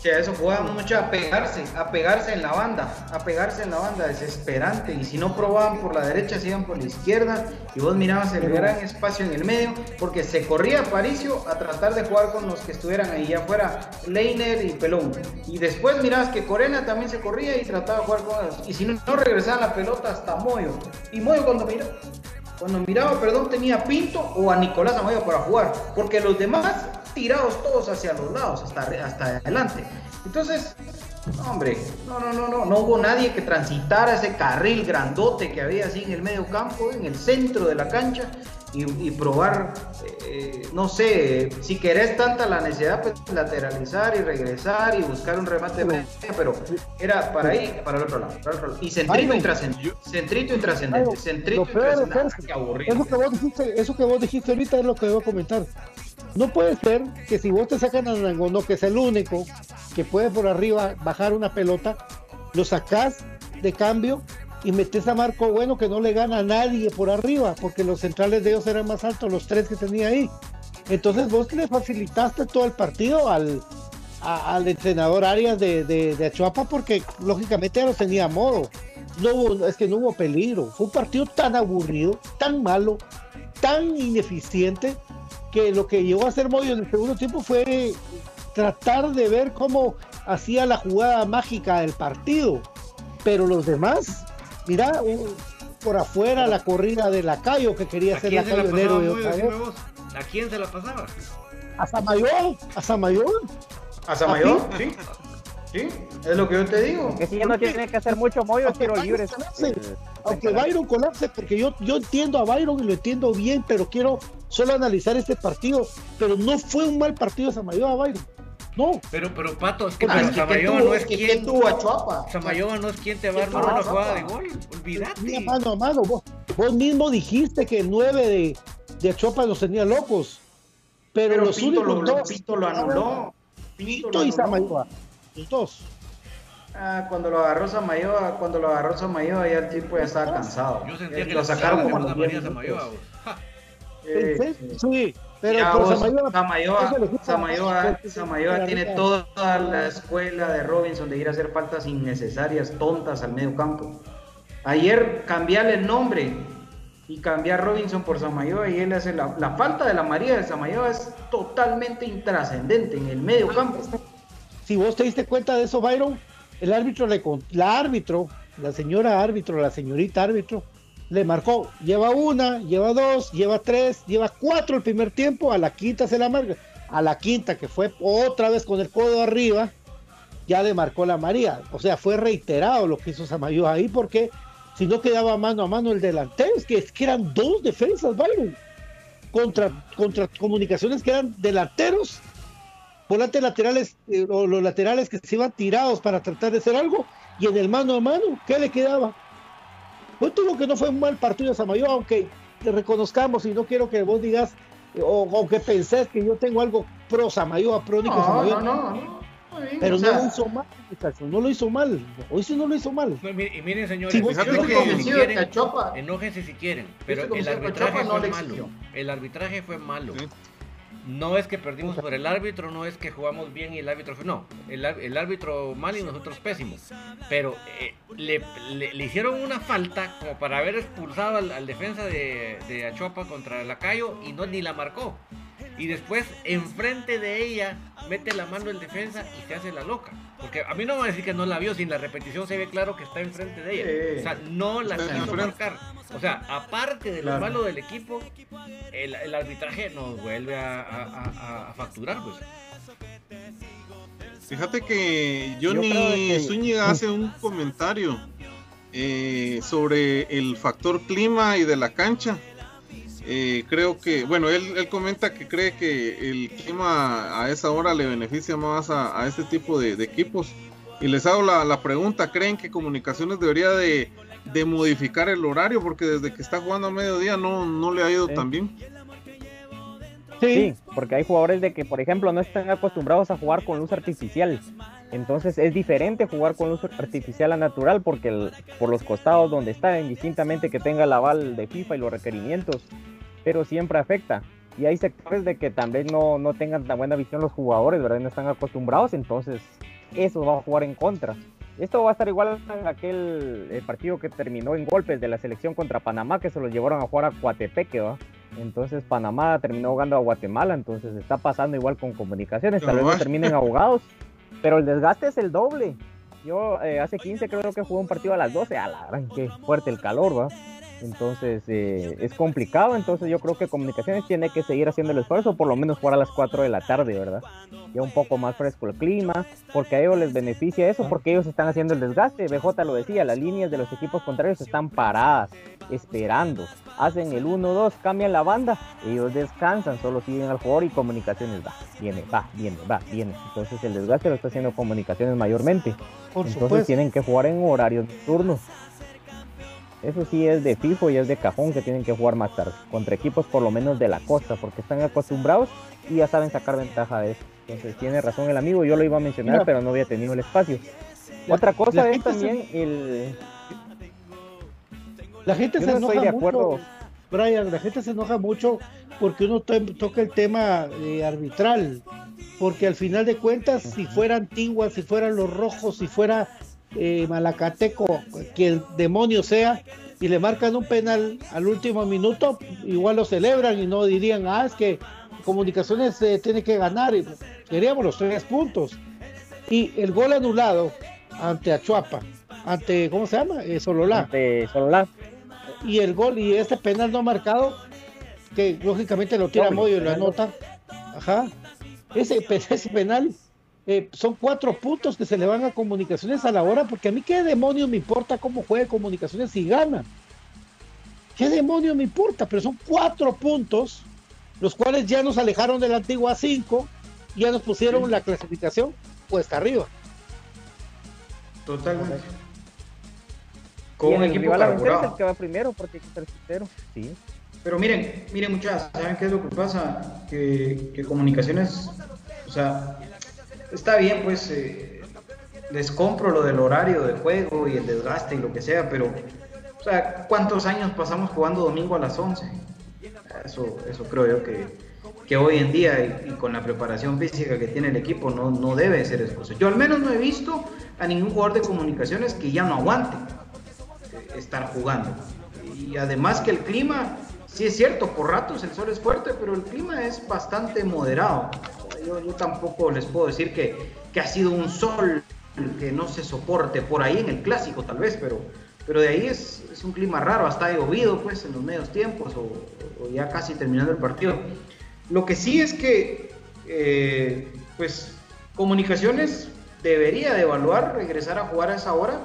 Sí, a eso jugaban mucho a pegarse, a pegarse en la banda, a pegarse en la banda, desesperante. Y si no probaban por la derecha, se iban por la izquierda. Y vos mirabas el gran espacio en el medio, porque se corría Paricio a tratar de jugar con los que estuvieran ahí, ya fuera Leiner y Pelón. Y después mirabas que Corena también se corría y trataba de jugar con ellos. Y si no, no regresaba la pelota hasta Moyo. Y Moyo cuando miraba, cuando miraba, perdón, tenía Pinto o a Nicolás Amaya para jugar, porque los demás tirados todos hacia los lados, hasta, hasta adelante. Entonces, hombre, no, no, no, no, no hubo nadie que transitara ese carril grandote que había así en el medio campo, en el centro de la cancha, y, y probar, eh, no sé, si querés tanta la necesidad, pues lateralizar y regresar y buscar un remate de pero era para ahí, para el otro lado, para el otro lado. Y centrito intrascendente, centrito intrascendente, centrito intrascendente, qué aburrido. Eso que, vos dijiste, eso que vos dijiste ahorita es lo que debo comentar. No puede ser que si vos te sacan a Nangono, que es el único que puede por arriba bajar una pelota, lo sacás de cambio y metes a Marco Bueno que no le gana a nadie por arriba, porque los centrales de ellos eran más altos, los tres que tenía ahí. Entonces vos le facilitaste todo el partido al, al entrenador Arias de, de, de Achuapa porque lógicamente ya lo tenía a modo. No es que no hubo peligro. Fue un partido tan aburrido, tan malo, tan ineficiente que lo que llegó a hacer Moyo en el segundo tiempo fue tratar de ver cómo hacía la jugada mágica del partido. Pero los demás, mira, un- por afuera la corrida de Lacayo que quería ¿A hacer la Lacayo pasaba, Nero vos. ¿A quién se la pasaba? A Samayor, a Samayor. ¿A Samayor? Sí. Sí, es lo que yo te digo. Que si ya no tiene que hacer mucho mollo, tiro libres. colapse, eh, aunque Byron colapse, porque yo, yo entiendo a Byron y lo entiendo bien, pero quiero solo analizar este partido. Pero no fue un mal partido de Samayoa, Byron. No. Pero, pero Pato, es que Ah, pero Samayoa no es que- quien. tuvo a Chuapa. Samayoa no es quien te va a armar una jugada de Chuapa. gol. Olvídate. Mira, mano a mano, vos, vos mismo dijiste que el 9 de, de Achopa los tenía locos. Pero, Pero los Pinto únicos lo, dos. Pinto lo anuló. Pinto Pinto lo y. Samayoa. Los dos. Ah, cuando lo agarró Samayoa, cuando lo agarró Samayoa ya el tipo ya estaba cansado. Yo sentía que lo sacaron como los María 10 Samayoa. Ja. [laughs] Eh, Sí, sí, pero, vos, Samayoa- Samayoa, Samayoa, tiene toda la escuela de Robinson de ir a hacer faltas innecesarias, tontas al medio campo. Ayer cambiarle el nombre y cambiar Robinson por Samayoa y él hace la, la falta de la María de Samayoa es totalmente intrascendente en el medio campo. si vos te diste cuenta de eso, Byron, el árbitro le la árbitro, la señora árbitro, la señorita árbitro, le marcó, lleva una, lleva dos, lleva tres, lleva cuatro el primer tiempo, a la quinta se la marca, a la quinta que fue otra vez con el codo arriba, ya le marcó la María, o sea, fue reiterado lo que hizo Samayoa ahí porque si no quedaba mano a mano el delantero, es que, es que eran dos defensas, Byron, contra, contra comunicaciones que eran delanteros volantes laterales eh, o los laterales que se iban tirados para tratar de hacer algo y en el mano a mano, ¿qué le quedaba? Pues tuvo que no fue un mal partido de Samayoa, aunque te reconozcamos y no quiero que vos digas eh, o, o que pensés que yo tengo algo pro Samayoa, pro Nico No, Samayoa. no, no, no. Pero o no sea, lo hizo mal, muchacho, no lo hizo mal. Hoy sí no lo hizo mal. No, y mi- Y miren, señores, Sí, enójense si quieren, enójense si quieren, pero el arbitraje no fue malo. El arbitraje fue malo. Sí. No es que perdimos por el árbitro, no es que jugamos bien y el árbitro. No, el, árbitro mal y nosotros pésimos. Pero eh, le, le- hicieron una falta como para haber expulsado al, al defensa de, de Achuapa contra Lacayo y no ni la marcó. Y después, enfrente de ella, mete la mano el defensa y se hace la loca. Porque a mí no me va a decir que no la vio, si en la repetición se ve claro que está enfrente de ella. Sí. O sea, no la quiso marcar. O sea, aparte de lo Claro. malo del equipo, el, el arbitraje nos vuelve a, a- a- a facturar, pues. Fíjate que Johnny que- Zúñiga hace un comentario eh, sobre el factor clima y de la cancha. Eh, creo que, bueno, él, él comenta que cree que el clima a esa hora le beneficia más a, a este tipo de, de equipos. Y les hago la, la pregunta, ¿creen que Comunicaciones debería de, de modificar el horario? Porque desde que está jugando a mediodía no, no le ha ido Sí. tan bien. Sí, porque hay jugadores de que, por ejemplo, no están acostumbrados a jugar con luz artificial. Entonces es diferente jugar con luz artificial a natural porque el- por los costados donde está, indistintamente que tenga el aval de FIFA y los requerimientos, pero siempre afecta. Y hay sectores de que también no, no tengan tan buena visión los jugadores, ¿verdad? No están acostumbrados, entonces eso va a jugar en contra. Esto va a estar igual en aquel el partido que terminó en golpes de la selección contra Panamá, que se los llevaron a jugar a Coatepeque, ¿va? Entonces Panamá terminó jugando a Guatemala, entonces está pasando igual con comunicaciones, tal vez no terminen ahogados, [laughs] pero el desgaste es el doble. Yo eh, hace 15 creo que jugué un partido a las 12, a la gran que fuerte el calor, ¿va? Entonces eh, es complicado, entonces yo creo que comunicaciones tiene que seguir haciendo el esfuerzo, por lo menos jugar a las 4 de la tarde, ¿verdad? Ya un poco más fresco el clima, porque a ellos les beneficia eso, porque ellos están haciendo el desgaste. BJ lo decía, las líneas de los equipos contrarios están paradas, esperando. Hacen el 1-2, cambian la banda, ellos descansan, solo siguen al jugador y comunicaciones va, viene, va, viene, va, viene. Entonces el desgaste lo está haciendo comunicaciones mayormente. Por Entonces supuesto. tienen que jugar en horarios nocturnos. Eso sí es de fijo y es de cajón que tienen que jugar más tarde, contra equipos por lo menos de la costa, porque están acostumbrados y ya saben sacar ventaja de eso. Entonces tiene razón el amigo, yo lo iba a mencionar, Mira. pero no había tenido el espacio. Otra cosa es se- también el... La gente Yo se no enoja estoy de mucho. Brian, la gente se enoja mucho porque uno to- toca el tema eh, arbitral, porque al final de cuentas, si fuera Antigua, si fueran los rojos, si fuera eh, Malacateco, que el demonio sea, y le marcan un penal al último minuto, igual lo celebran y no dirían, ah, es que Comunicaciones eh, tiene que ganar, y queríamos los tres puntos. Y el gol anulado ante Achuapa, ante, ¿cómo se llama? Eh, Sololá ante Sololá. y el gol y este penal no marcado, que lógicamente lo tira Moyo y lo anota. Ajá. Ese [laughs] penal eh, son cuatro puntos que se le van a comunicaciones a la hora, porque a mí qué demonios me importa cómo juegue comunicaciones si gana. ¿Qué demonios me importa? Pero son cuatro puntos, los cuales ya nos alejaron de la antigua 5, ya nos pusieron la clasificación cuesta arriba. Totalmente. Y Con un el equipo rival a vencer es el carburado. que va primero porque ser sincero. Sí. Pero miren, miren muchachos, ¿saben qué es lo que pasa? Que, comunicaciones, o sea, está bien pues, eh, les compro lo del horario de juego y el desgaste y lo que sea, pero, o sea, ¿cuántos años pasamos jugando domingo a las 11? Eso, eso creo yo que, que hoy en día y, con la preparación física que tiene el equipo no, no debe ser excusa. Yo al menos no he visto a ningún jugador de comunicaciones que ya no aguante eh, estar jugando. Y además que el clima, sí es cierto, por ratos el sol es fuerte, pero el clima es bastante moderado. Yo, tampoco les puedo decir que, que ha sido un sol que no se soporte por ahí en el clásico tal vez, pero, pero de ahí es, es un clima raro, hasta ha llovido pues en los medios tiempos o, ya casi terminando el partido. Lo que sí es que eh, pues comunicaciones debería de evaluar regresar a jugar a esa hora,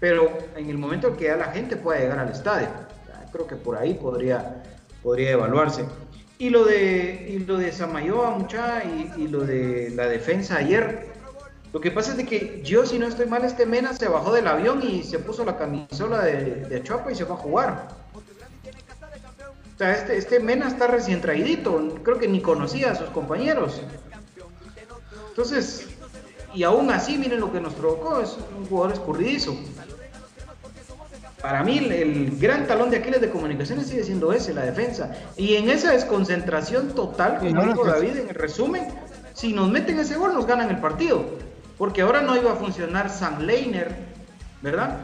pero en el momento en que ya la gente pueda llegar al estadio. Creo que por ahí podría, podría evaluarse. Y lo de, y lo de Samayoa, mucha, y, y, lo de la defensa ayer. Lo que pasa es de que yo, si no estoy mal, este Mena se bajó del avión y se puso la camisola de, de y se fue a jugar. O sea, este, este Mena está recién traidito. Creo que ni conocía a sus compañeros. Entonces, y aún así, miren lo que nos provocó, es un jugador escurridizo. Para mí, el gran talón de Aquiles de comunicaciones sigue siendo ese, la defensa. Y en esa desconcentración total, como dijo David en el resumen, si nos meten ese gol, nos ganan el partido. Porque ahora no iba a funcionar San Leiner, ¿verdad?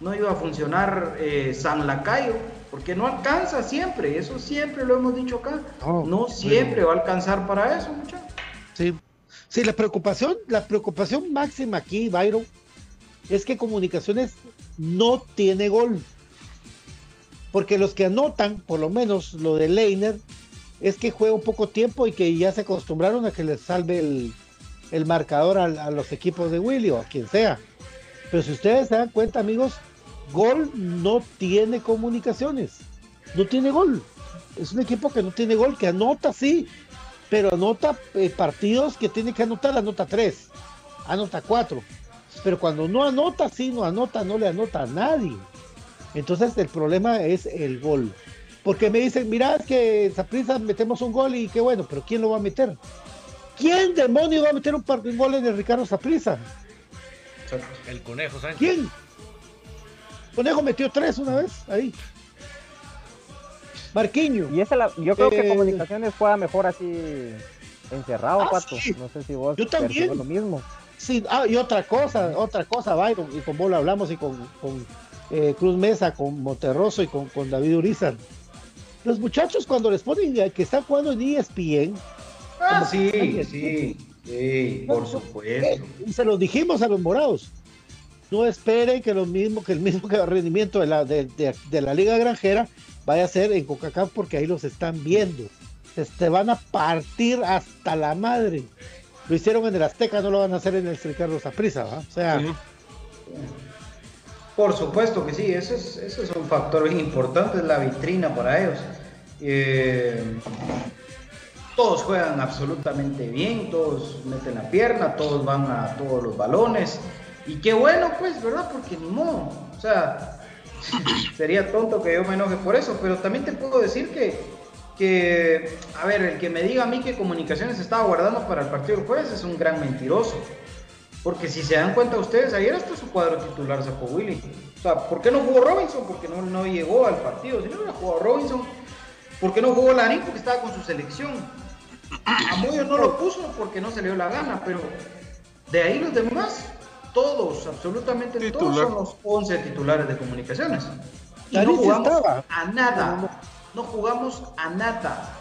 No iba a funcionar eh, San Lacayo, porque no alcanza siempre, eso siempre lo hemos dicho acá. no siempre va a alcanzar para eso, muchachos. Sí, Sí, la preocupación, la preocupación máxima aquí, Byron, es que Comunicaciones no tiene gol. Porque los que anotan, por lo menos lo de Leiner, es que juega un poco tiempo y que ya se acostumbraron a que les salve el, marcador a, los equipos de Willy o a quien sea. Pero si ustedes se dan cuenta, amigos, gol no tiene comunicaciones. No tiene gol. Es un equipo que no tiene gol, que anota sí, pero anota eh, partidos que tiene que anotar, anota tres, anota cuatro. Pero cuando no anota, sí, no anota, no le anota a nadie. Entonces el problema es el gol. Porque me dicen, mira, es que prisa metemos un gol y qué bueno, pero ¿quién lo va a meter? ¿Quién demonio va a meter un, par de gol de Ricardo Zaprisa? El conejo, ¿sabes? ¿Quién? Conejo metió tres una vez ahí. Marquiño. Y esa la, yo creo que eh, Comunicaciones juega mejor así encerrado, ah, Pato. No sé si vos yo también. lo mismo. Sí, ah, y otra cosa, otra cosa, Byron, y con vos lo hablamos y con, eh, Cruz Mesa, con Monterroso y con, David Urizar. Los muchachos cuando les ponen que están jugando en ESPN. Ah, sí, sí, sí, por supuesto. Eh, se los dijimos a los morados. No esperen que lo mismo, que el mismo [laughs] rendimiento de la, de la Liga Granjera vaya a ser en Coca-Cola porque ahí los están viendo. Te van a partir hasta la madre. Lo hicieron en el Azteca, no lo van a hacer en el Ricardo Zaprisa, ¿va? O sea. Por supuesto que sí, eso es, eso es un factor importante, es la vitrina para ellos. Eh, todos juegan absolutamente bien, todos meten la pierna, todos van a todos los balones. Y qué bueno, pues, ¿verdad? Porque ni modo. O sea, [laughs] Sería tonto que yo me enoje por eso, pero también te puedo decir que, que, a ver, el que me diga a mí que Comunicaciones estaba guardando para el partido del jueves es un gran mentiroso. Porque si se dan cuenta ustedes, ayer hasta su cuadro titular sacó Willy. O sea, ¿por qué no jugó Robinson? Porque no, no llegó al partido. Si no hubiera jugado Robinson, ¿por qué no jugó Larín? Porque estaba con su selección. A Moyo no lo puso porque no se le dio la gana, pero de ahí los demás todos, absolutamente todos son los 11 titulares de comunicaciones. Y no jugamos a nada. No jugamos a nada.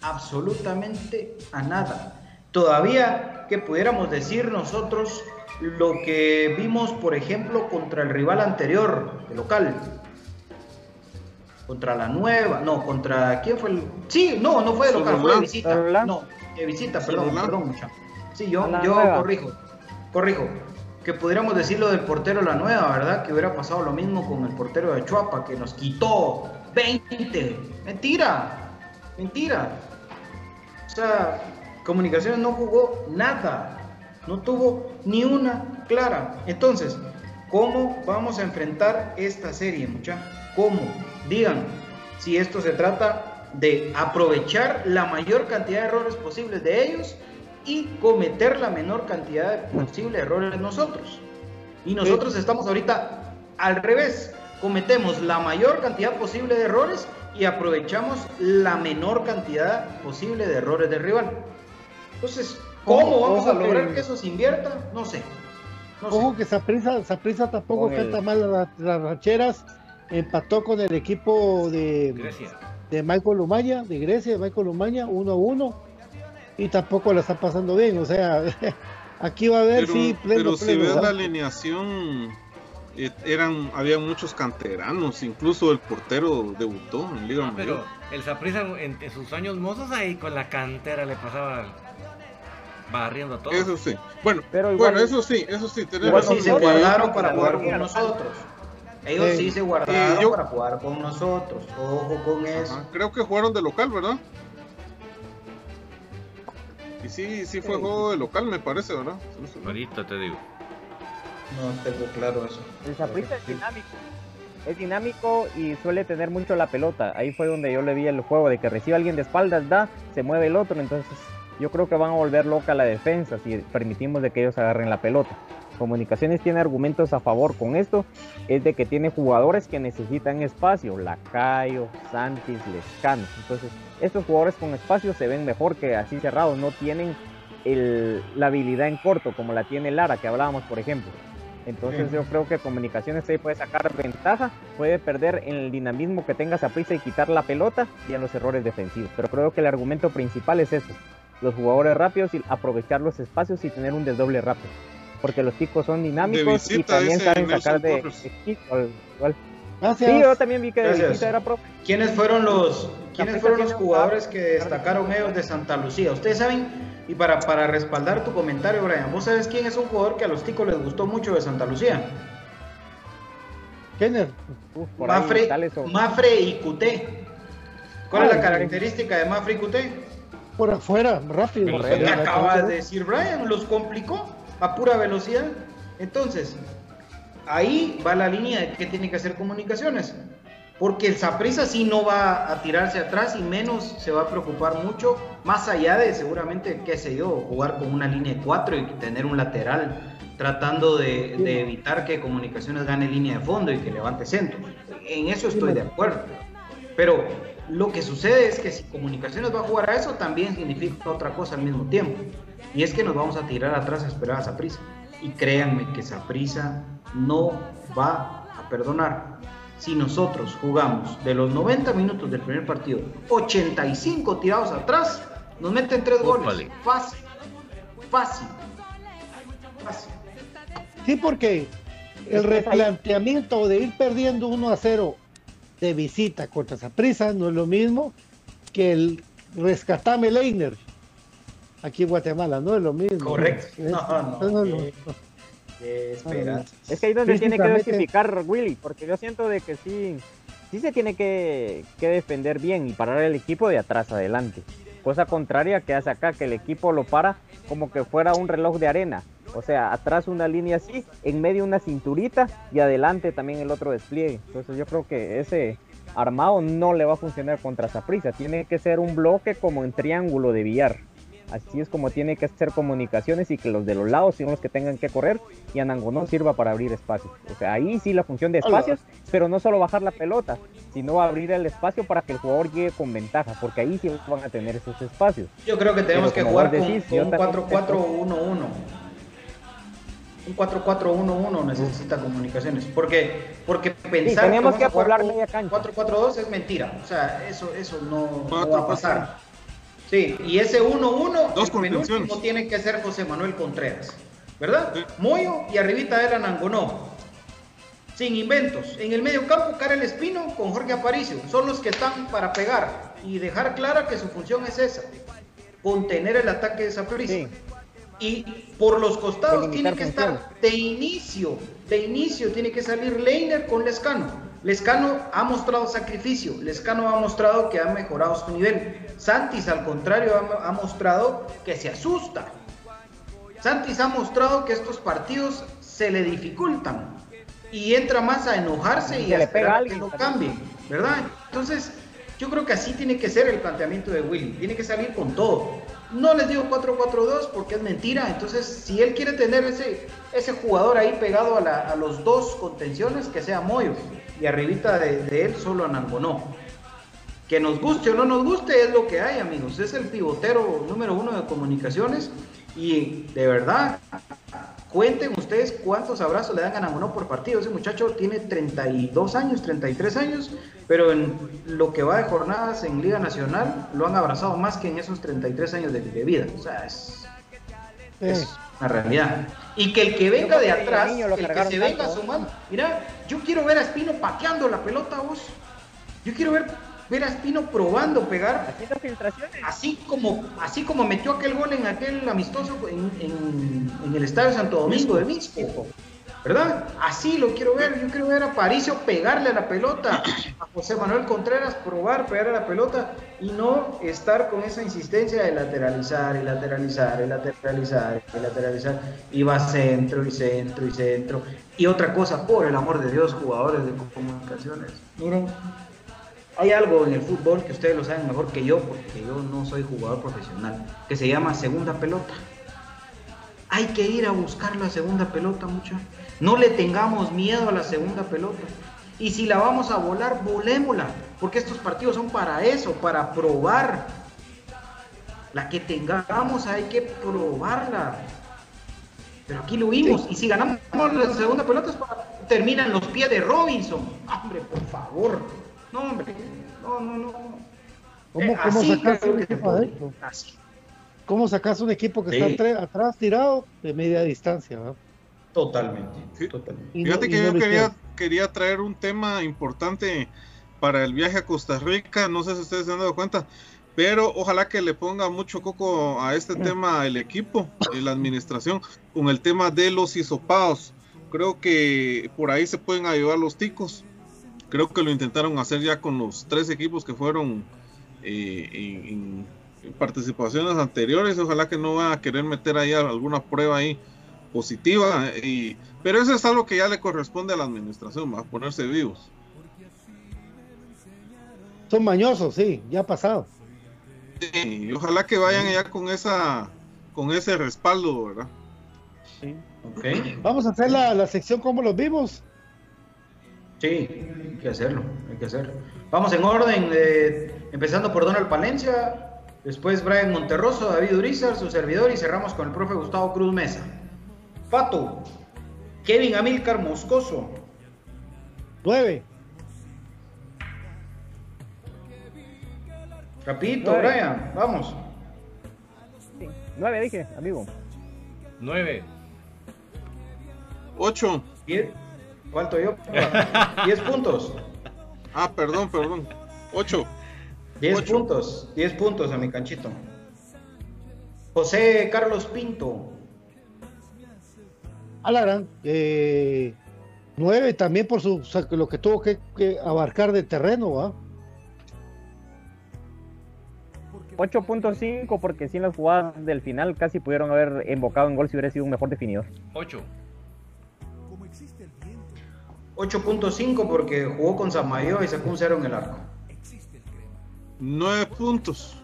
Absolutamente a nada. Todavía que pudiéramos decir nosotros lo que vimos, por ejemplo, contra el rival anterior, el local. Contra la nueva, no, contra quién fue el. Sí, no, no fue de local, fue de visita. No, de visita, perdón, perdón, mucha. Sí, yo, yo corrijo corrijo, que pudiéramos decirlo del portero La Nueva, ¿verdad? Que hubiera pasado lo mismo con el portero de Chuapa, que nos quitó 20. Mentira, mentira. O sea, Comunicaciones no jugó nada, no tuvo ni una clara. Entonces, ¿cómo vamos a enfrentar esta serie, mucha? ¿Cómo? Digan, si esto se trata de aprovechar la mayor cantidad de errores posibles de ellos y cometer la menor cantidad posible de errores nosotros. Y nosotros estamos ahorita al revés, cometemos la mayor cantidad posible de errores y aprovechamos la menor cantidad posible de errores del rival. Entonces, ¿cómo vamos a lograr que, eso se invierta? No sé. ojo que Saprisa, Saprisa tampoco canta mal las, las rancheras. Empató con el equipo de, de Michael Lumaya, de Grecia, de Michael Lumaya, 1 a 1. Y tampoco la está pasando bien. O sea, [laughs] aquí va a haber, sí, Pero si ves la alineación, eran había muchos canteranos, incluso el portero debutó en Liga ah, Pero el Saprissa en, sus años mozos ahí con la cantera le pasaba barriendo todo. Eso sí. Bueno, pero bueno, eso sí, eso sí. Igual sí se guardaron para jugar con nosotros. Ellos sí, se guardaron para jugar con nosotros. Ojo con eso. creo que jugaron de local, ¿verdad? Y sí, sí fue juego de local, me parece, ¿verdad? Ahorita te digo. No tengo claro eso. El Zaprisa es dinámico. Es dinámico y suele tener mucho la pelota. Ahí fue donde yo le vi el juego de que recibe alguien de espaldas, da, se mueve el otro. Entonces yo creo que van a volver loca la defensa si permitimos de que ellos agarren la pelota. Comunicaciones tiene argumentos a favor con esto, es de que tiene jugadores que necesitan espacio, Lacayo, Santis, Lescano. Entonces, estos jugadores con espacio se ven mejor que así cerrados, no tienen la habilidad en corto como la tiene Lara, que hablábamos, por ejemplo. Entonces yo creo que Comunicaciones ahí puede sacar ventaja, puede perder en el dinamismo que tengas a prisa y quitar la pelota y en los errores defensivos. Pero creo que el argumento principal es eso, los jugadores rápidos y aprovechar los espacios y tener un desdoble rápido. Porque los chicos son dinámicos y también saben sacar de Sí, yo también vi que de visita era profe. ¿Quiénes fueron los, ¿quiénes fueron los jugadores que destacaron ellos de Santa Lucía? Ustedes saben y para, para respaldar tu comentario, Brian, ¿vos sabes quién es un jugador que a los ticos les gustó mucho de Santa Lucía? ¿Quién es? Mafre, Mafre y Cuté. ¿Cuál es la característica de Mafre y Cuté? Por afuera, rápido. Lo que acaba de decir Brian, los complicó a pura velocidad. Entonces, ahí va la línea de qué tiene que hacer comunicaciones porque el Saprissa sí no va a tirarse atrás y menos se va a preocupar mucho, más allá de seguramente, qué sé yo, jugar con una línea de cuatro y tener un lateral tratando de, evitar que Comunicaciones gane línea de fondo y que levante centro. En eso estoy de acuerdo. Pero lo que sucede es que si Comunicaciones va a jugar a eso, también significa otra cosa al mismo tiempo. Y es que nos vamos a tirar atrás a esperar a Saprissa. Y créanme que Saprissa no va a perdonar si nosotros jugamos de los 90 minutos del primer partido, 85 tirados atrás, nos meten tres goles. Fácil, fácil, fácil. Sí, porque el replanteamiento de ir perdiendo 1 a 0 de visita contra Zaprisa no es lo mismo que el rescatame Leiner aquí en Guatemala, no es lo mismo. Correcto. No, no, no, es que ahí donde tiene que dosificar Willy, porque yo siento de que sí, sí se tiene que, defender bien y parar el equipo de atrás adelante. Cosa contraria que hace acá, que el equipo lo para como que fuera un reloj de arena. O sea, atrás una línea así, en medio una cinturita y adelante también el otro despliegue. Entonces yo creo que ese armado no le va a funcionar contra Saprisa. Tiene que ser un bloque como en triángulo de billar. Así es como tiene que hacer comunicaciones y que los de los lados son los que tengan que correr y Anangonó sirva para abrir espacios. O sea, ahí sí la función de espacios, pero no solo bajar la pelota, sino abrir el espacio para que el jugador llegue con ventaja, porque ahí sí van a tener esos espacios. Yo creo que tenemos que jugar con, un 4-4-1-1 un 4-4-1-1 necesita comunicaciones. Porque, porque pensar sí, que, que jugar 4-4-2 es mentira. O sea, eso, eso no, no va a pasar. Sí, y ese 1-1, el no tiene que ser José Manuel Contreras, ¿verdad? Moyo y arribita era Nangonó. Sin inventos. En el medio campo, Karel Espino con Jorge Aparicio. Son los que están para pegar y dejar clara que su función es esa. Contener el ataque de esa sí. Y por los costados tiene que estar de inicio, de inicio tiene que salir Leiner con Lescano Lescano ha mostrado sacrificio, Lescano ha mostrado que ha mejorado su nivel. Santis, al contrario, ha, mostrado que se asusta. Santis ha mostrado que estos partidos se le dificultan y entra más a enojarse y, a esperar que lo cambie, ¿verdad? Entonces, Yo creo que así tiene que ser el planteamiento de Willy. Tiene que salir con todo. No les digo 4-4-2 porque es mentira. Entonces, si él quiere tener ese, ese jugador ahí pegado a, los dos contenciones, que sea Moyo. Y arribita de, él solo Anangonó. Que nos guste o no nos guste es lo que hay, amigos. Es el pivotero número uno de comunicaciones. Y de verdad, cuenten ustedes cuántos abrazos le dan a Anangonó por partido. Ese muchacho tiene 32 años, 33 años pero en lo que va de jornadas en Liga Nacional lo han abrazado más que en esos 33 años de, vida. O sea, es, una realidad. Y que el que venga de atrás, el que se venga sumando. Mira, yo quiero ver a Espino pateando la pelota, vos. Yo quiero ver, ver a Espino probando pegar. Así como, así como metió aquel gol en aquel amistoso en, el Estadio Santo Domingo de Misco. ¿verdad? Así lo quiero ver, yo quiero ver a Paricio pegarle a la pelota, a José Manuel Contreras probar pegar a la pelota y no estar con esa insistencia de lateralizar y lateralizar y lateralizar y lateralizar y va centro y centro y centro. Y otra cosa, por el amor de Dios, jugadores de comunicaciones, miren, hay algo en el fútbol que ustedes lo saben mejor que yo, porque yo no soy jugador profesional, que se llama segunda pelota. Hay que ir a buscar la segunda pelota, muchachos. No le tengamos miedo a la segunda pelota. Y si la vamos a volar, volémosla. Porque estos partidos son para eso, para probar. La que tengamos hay que probarla. Pero aquí lo vimos. Y si ganamos la segunda pelota, terminan los pies de Robinson. Hombre, por favor. No, hombre. No, no, no. ¿Cómo, sacas un equipo ¿Cómo sacas un equipo que está atrás tirado de media distancia? Totalmente, Fíjate que yo quería, quería traer un tema importante para el viaje a Costa Rica, no sé si ustedes se han dado cuenta, pero ojalá que le ponga mucho coco a este mm. tema el equipo y la administración con el tema de los hisopados. Creo que por ahí se pueden ayudar los ticos. Creo que lo intentaron hacer ya con los tres equipos que fueron eh, en, en, participaciones anteriores. Ojalá que no van a querer meter ahí alguna prueba ahí positiva, y, pero eso es algo que ya le corresponde a la administración, va a ponerse vivos. Son mañosos, sí, ya ha pasado. y ojalá que vayan ya con esa con ese respaldo, ¿verdad? Sí. Okay. Vamos a hacer la, sección como los vimos. Sí, hay que hacerlo, hay que hacerlo. Vamos en orden, empezando por Donald Palencia, después Brian Monterroso, David Urizar, su servidor, y cerramos con el profe Gustavo Cruz Mesa. Pato. Kevin Amilcar Moscoso. 9. Rapidito, Brian, vamos. 9 dije, amigo. 9. 8. ¿Cuánto yo? 10 puntos. Ah, perdón, perdón. 8. 10 puntos. 10 puntos a mi canchito. José Carlos Pinto. Alarán, eh, nueve también por su, lo que tuvo que, abarcar de terreno, ¿va? 8.5 porque sin las jugadas del final casi pudieron haber invocado en gol si hubiera sido un mejor definidor. 8. 8.5 porque jugó con Samayo y sacó un cero en el arco. 9 puntos.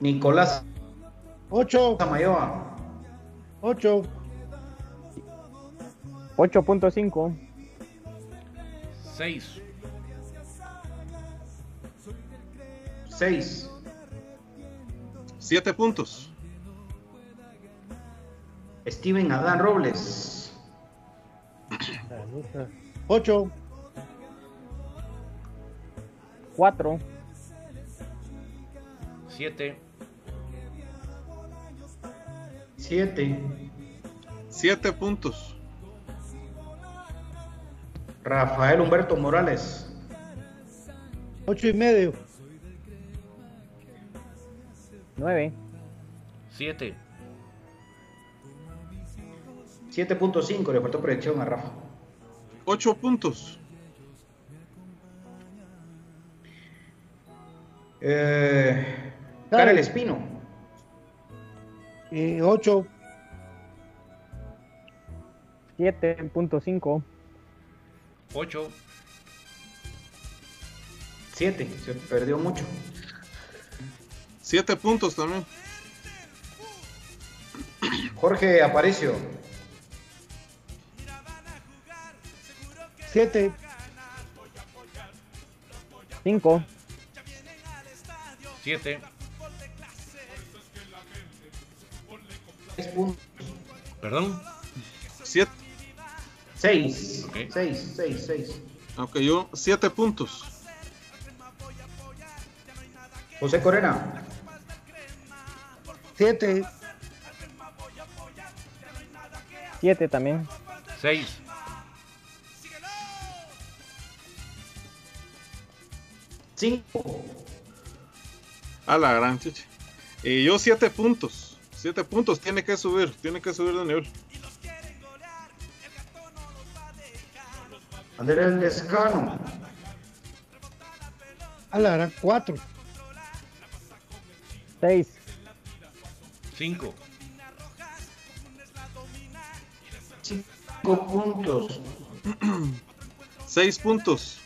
Nicolás 8. Samayoa. 8. 8.5. 6. 6. 7 puntos. Steven Adán Robles. 8. 4. 7. 7. 7 puntos. Rafael Humberto Morales. 8 y medio. 9. 7. 7.5, le faltó proyección a Rafa. 8 puntos. Eh, Karel Espino. 8. 7.5. 8. Siete, se perdió mucho. Siete puntos también. Jorge Aparicio. Siete. Cinco. Siete. Seis puntos. ¿Perdón? Siete. Seis. Seis, seis, seis. Ok, yo siete puntos. José Corena. Siete. Siete también. Seis. Cinco. A la gran chiche. Y yo siete puntos. Siete puntos. Tiene que subir. Tiene que subir de nivel. Andrés Lescano. A la gran cuatro. Seis. Cinco. Cinco puntos. Seis puntos.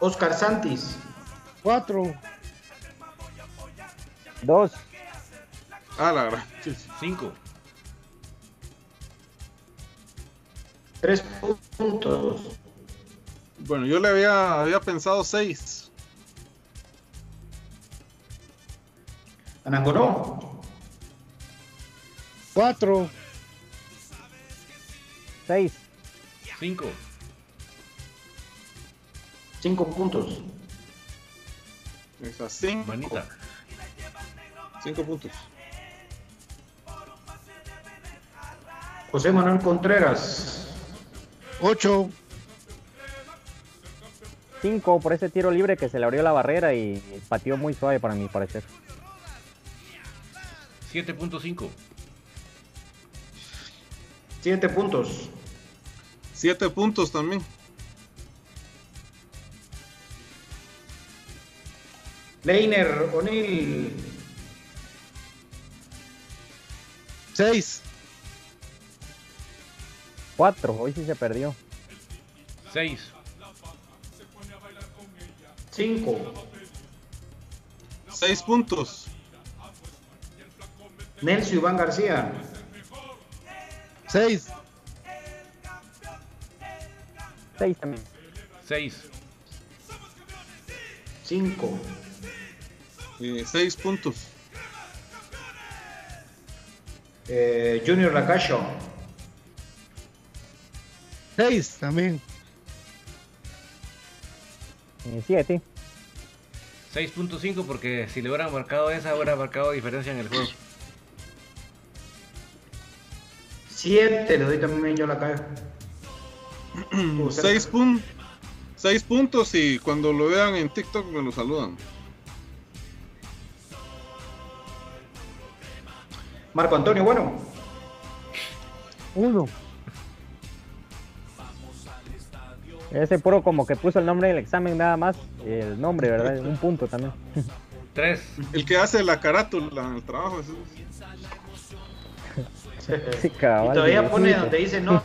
Oscar Santis. Cuatro. Dos. A la gran. Cinco. Tres puntos. Bueno, yo le había, había pensado seis. Anangonó. Cuatro. Seis. Cinco. Cinco puntos. Esas cinco. Manita. Cinco puntos. José Manuel Contreras. Ocho. Cinco por ese tiro libre que se le abrió la barrera y pateó muy suave para mi parecer. 7.5. Siete puntos. Siete puntos también. Leiner O'Neill. Seis. Cuatro. Hoy sí se perdió. 6. Cinco. Seis puntos. Nelson Iván García. Seis. Seis también. 6. Cinco. Eh, seis puntos. Eh, Junior Lacacho. Seis también. Eh, Siete. 6.5 porque si le hubieran marcado esa, hubiera marcado diferencia en el juego. Siete. Le doy también yo la caja. [clears throat] Seis, pun seis puntos y cuando lo vean en TikTok me lo saludan. Marco Antonio, bueno. Uno. Ese puro como que puso el nombre del examen nada más. El nombre, ¿verdad? Un punto también. [laughs] 3. El que hace la carátula, el trabajo. [laughs] Sí, Y todavía pone donde dice no,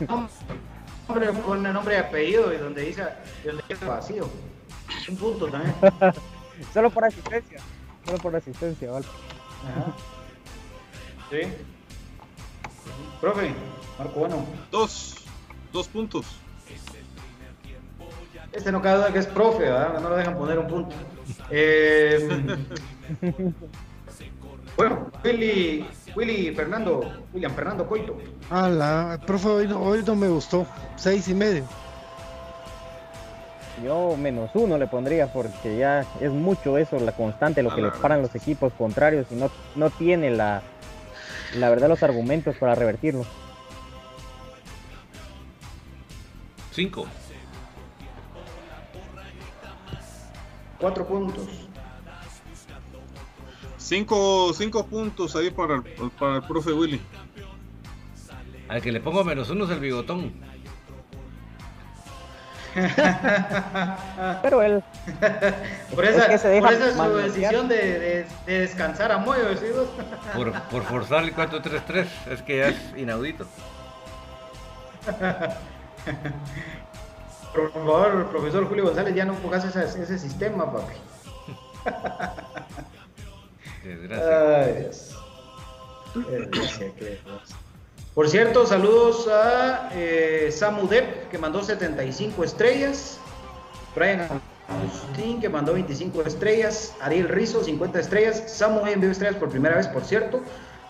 nombre, pone nombre y apellido y donde dice, y donde dice vacío. Un punto también. [laughs] Solo por asistencia. Solo por asistencia, ¿vale? Ajá. Sí. Profe, Marco, bueno. Dos. Dos puntos. Este no cabe duda que es profe, ¿verdad? No lo dejan poner un punto. Eh, [laughs] bueno, Willy, Willy Fernando, William Fernando Coito. A la. Profe, hoy no, hoy no me gustó. Seis y medio. Yo menos uno le pondría porque ya es mucho eso, la constante, lo que le paran los equipos contrarios y no, no tiene la, la verdad los argumentos para revertirlo. 5. Cuatro puntos. Cinco, cinco puntos ahí para el, para el profe Willy. Al que le pongo menos uno es el bigotón. [laughs] Pero él, Por Es esa, que se deja por esa es su decisión de, de- de descansar a Moyo, ¿sí vos? [laughs] Por, por forzar el 4-3-3. Es que ya es inaudito. [laughs] por favor, profesor Julio González, ya no pongas ese, sistema, papi. Desgracia. Por cierto, saludos a eh, Samu Depp, que mandó 75 estrellas. Brian Agustín, que mandó 25 estrellas. Ariel Rizo, 50 estrellas. Samu envió estrellas por primera vez, por cierto.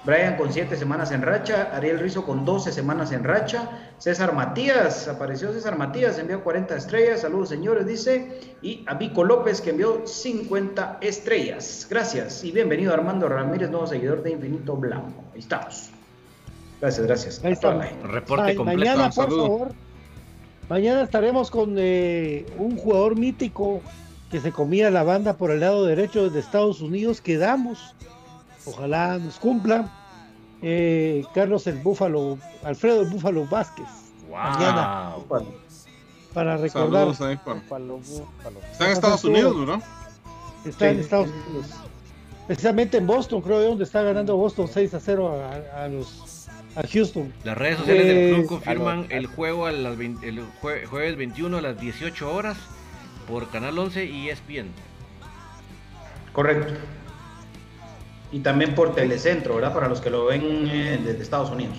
Brian con 7 semanas en racha, Ariel Rizo con 12 semanas en racha, César Matías, apareció César Matías, envió 40 estrellas, saludos señores, dice, y a Vico López que envió 50 estrellas. Gracias y bienvenido Armando Ramírez, nuevo seguidor de Infinito Blanco. Ahí estamos. Gracias, gracias. Ahí está. Reporte completo. Mañana, por favor, mañana estaremos con eh, un jugador mítico que se comía la banda por el lado derecho de Estados Unidos. Quedamos Ojalá nos cumpla. Eh, Carlos el Búfalo, Alfredo el Búfalo Vázquez. Mañana. Para recordar. Está en Estados Unidos, ¿no? Está en Estados Unidos. Precisamente en Boston, creo yo, donde está ganando Boston 6 a 0 a, los a Houston. Las redes sociales del club confirman el juego el jueves 21 a las 18 horas por Canal 11 y ESPN. Correcto y también por Telecentro, ¿verdad? Para los que lo ven eh, desde Estados Unidos.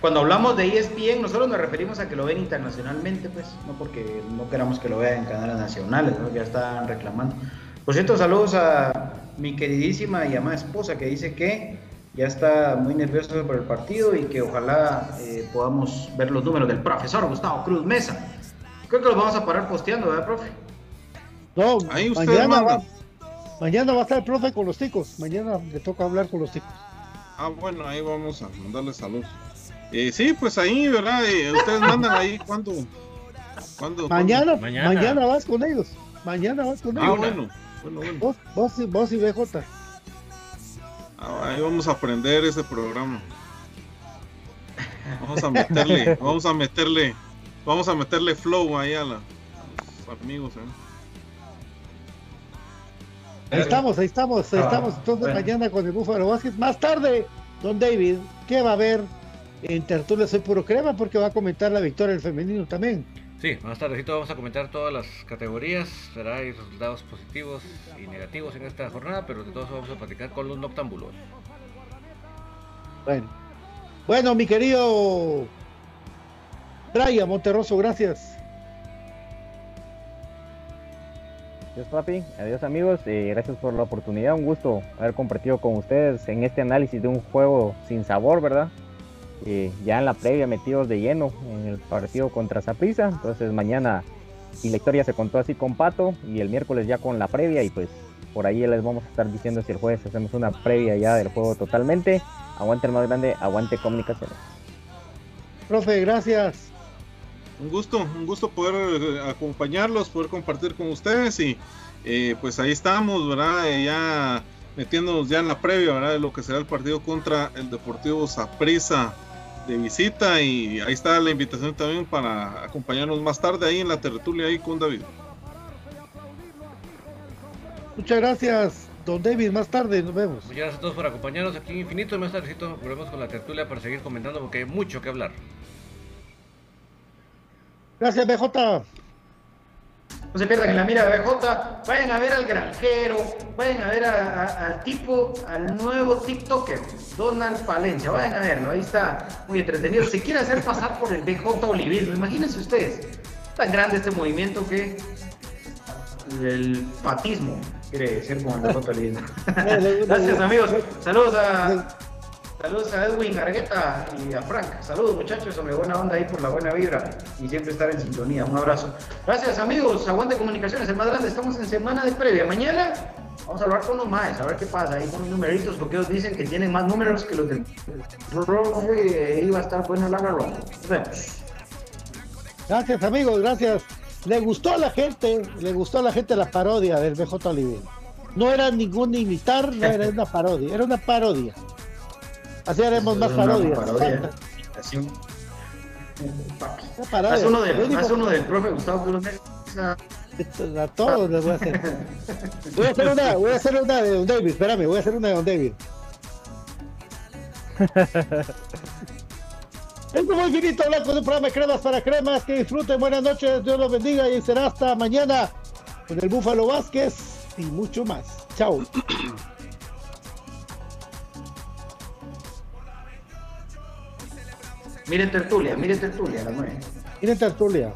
Cuando hablamos de ESPN, nosotros nos referimos a que lo ven internacionalmente, pues, no porque no queramos que lo vean en canales nacionales, ¿no? Ya están reclamando. Por cierto, saludos a mi queridísima y amada esposa que dice que ya está muy nerviosa por el partido y que ojalá eh, podamos ver los números del profesor Gustavo Cruz Mesa. Creo que los vamos a parar posteando, ¿verdad, profe? No, ahí usted manda. Mañana va a estar el profe con los ticos. Mañana le toca hablar con los ticos. Ah, bueno, ahí vamos a mandarle salud. Eh, sí, pues ahí, ¿verdad? Eh, ustedes mandan ahí cuando. ¿Cuándo, mañana, mañana, vas con ellos. Mañana vas con ah, ellos. Ah, bueno. bueno, bueno. Vos, vos, vos y BJ. Ah, ahí vamos a aprender ese programa. Vamos a meterle, [laughs] vamos a meterle, vamos a meterle flow ahí a, la, a los amigos, ¿eh? Ahí estamos, ahí estamos, ahí ah, estamos. Entonces mañana con el Búfalo Vázquez. Más tarde, don David, ¿qué va a haber en Tertulia Soy Puro Crema? Porque va a comentar la victoria del femenino también. Sí, más tardecito vamos a comentar todas las categorías, será hay resultados positivos y negativos en esta jornada, pero de todos vamos a platicar con los noctámbulos. Bueno, bueno, mi querido Brian Monterroso, gracias. Adiós papi, adiós amigos, y gracias por la oportunidad, un gusto haber compartido con ustedes en este análisis de un juego sin sabor, ¿verdad? Ya en la previa metidos de lleno en el partido contra Zaprisa, entonces mañana y la historia se contó así con Pato y el miércoles ya con la previa y pues por ahí les vamos a estar diciendo si el jueves hacemos una previa ya del juego totalmente. Aguante el más grande, aguante comunicaciones. Profe, gracias un gusto, un gusto poder eh, acompañarlos, poder compartir con ustedes y eh, pues ahí estamos, ¿verdad? Eh, ya metiéndonos ya en la previa, ¿verdad? De lo que será el partido contra el Deportivo Saprissa de visita y ahí está la invitación también para acompañarnos más tarde ahí en la tertulia ahí con David. Muchas gracias, don David. Más tarde nos vemos. Muchas gracias a todos por acompañarnos aquí en Infinito. Más tarde volvemos con la tertulia para seguir comentando porque hay mucho que hablar. Gracias, BJ. No se pierdan en la mira de BJ. Vayan a ver al granjero. Vayan a ver al tipo, al nuevo TikToker, Donald Palencia. Vayan a verlo. Ahí está muy entretenido. Se quiere hacer pasar por el BJ Olivier. Imagínense ustedes. Tan grande este movimiento que el patismo quiere ser como el BJ Olivier. [laughs] Gracias, amigos. Saludos a. Saludos a Edwin Argueta y a Frank. Saludos muchachos, sobre buena onda ahí por la buena vibra y siempre estar en sintonía. Un abrazo. Gracias amigos, Aguante Comunicaciones, el más grande. Estamos en semana de previa. Mañana vamos a hablar con los más, a ver qué pasa ahí con los numeritos, porque ellos dicen que tienen más números que los del va a estar buena la garra. Gracias amigos, gracias. Le gustó a la gente, le gustó a la gente la parodia del BJ Olivier. No era ningún imitar, no era una parodia, era una parodia. Así haremos más parodias. Parodia. Así un... Haz uno, del, haz uno del profe Gustavo Cruz A todos les voy a hacer. Voy a hacer una, voy a hacer una de Don David, espérame, voy a hacer una de Don David. [laughs] Es como infinito blanco de un programa de cremas para cremas. Que disfruten, buenas noches, Dios los bendiga y será hasta mañana con el Búfalo Vázquez y mucho más. Chao. [clears throat] Mire tertulia, mire tertulia, la nueve. Mire tertulia.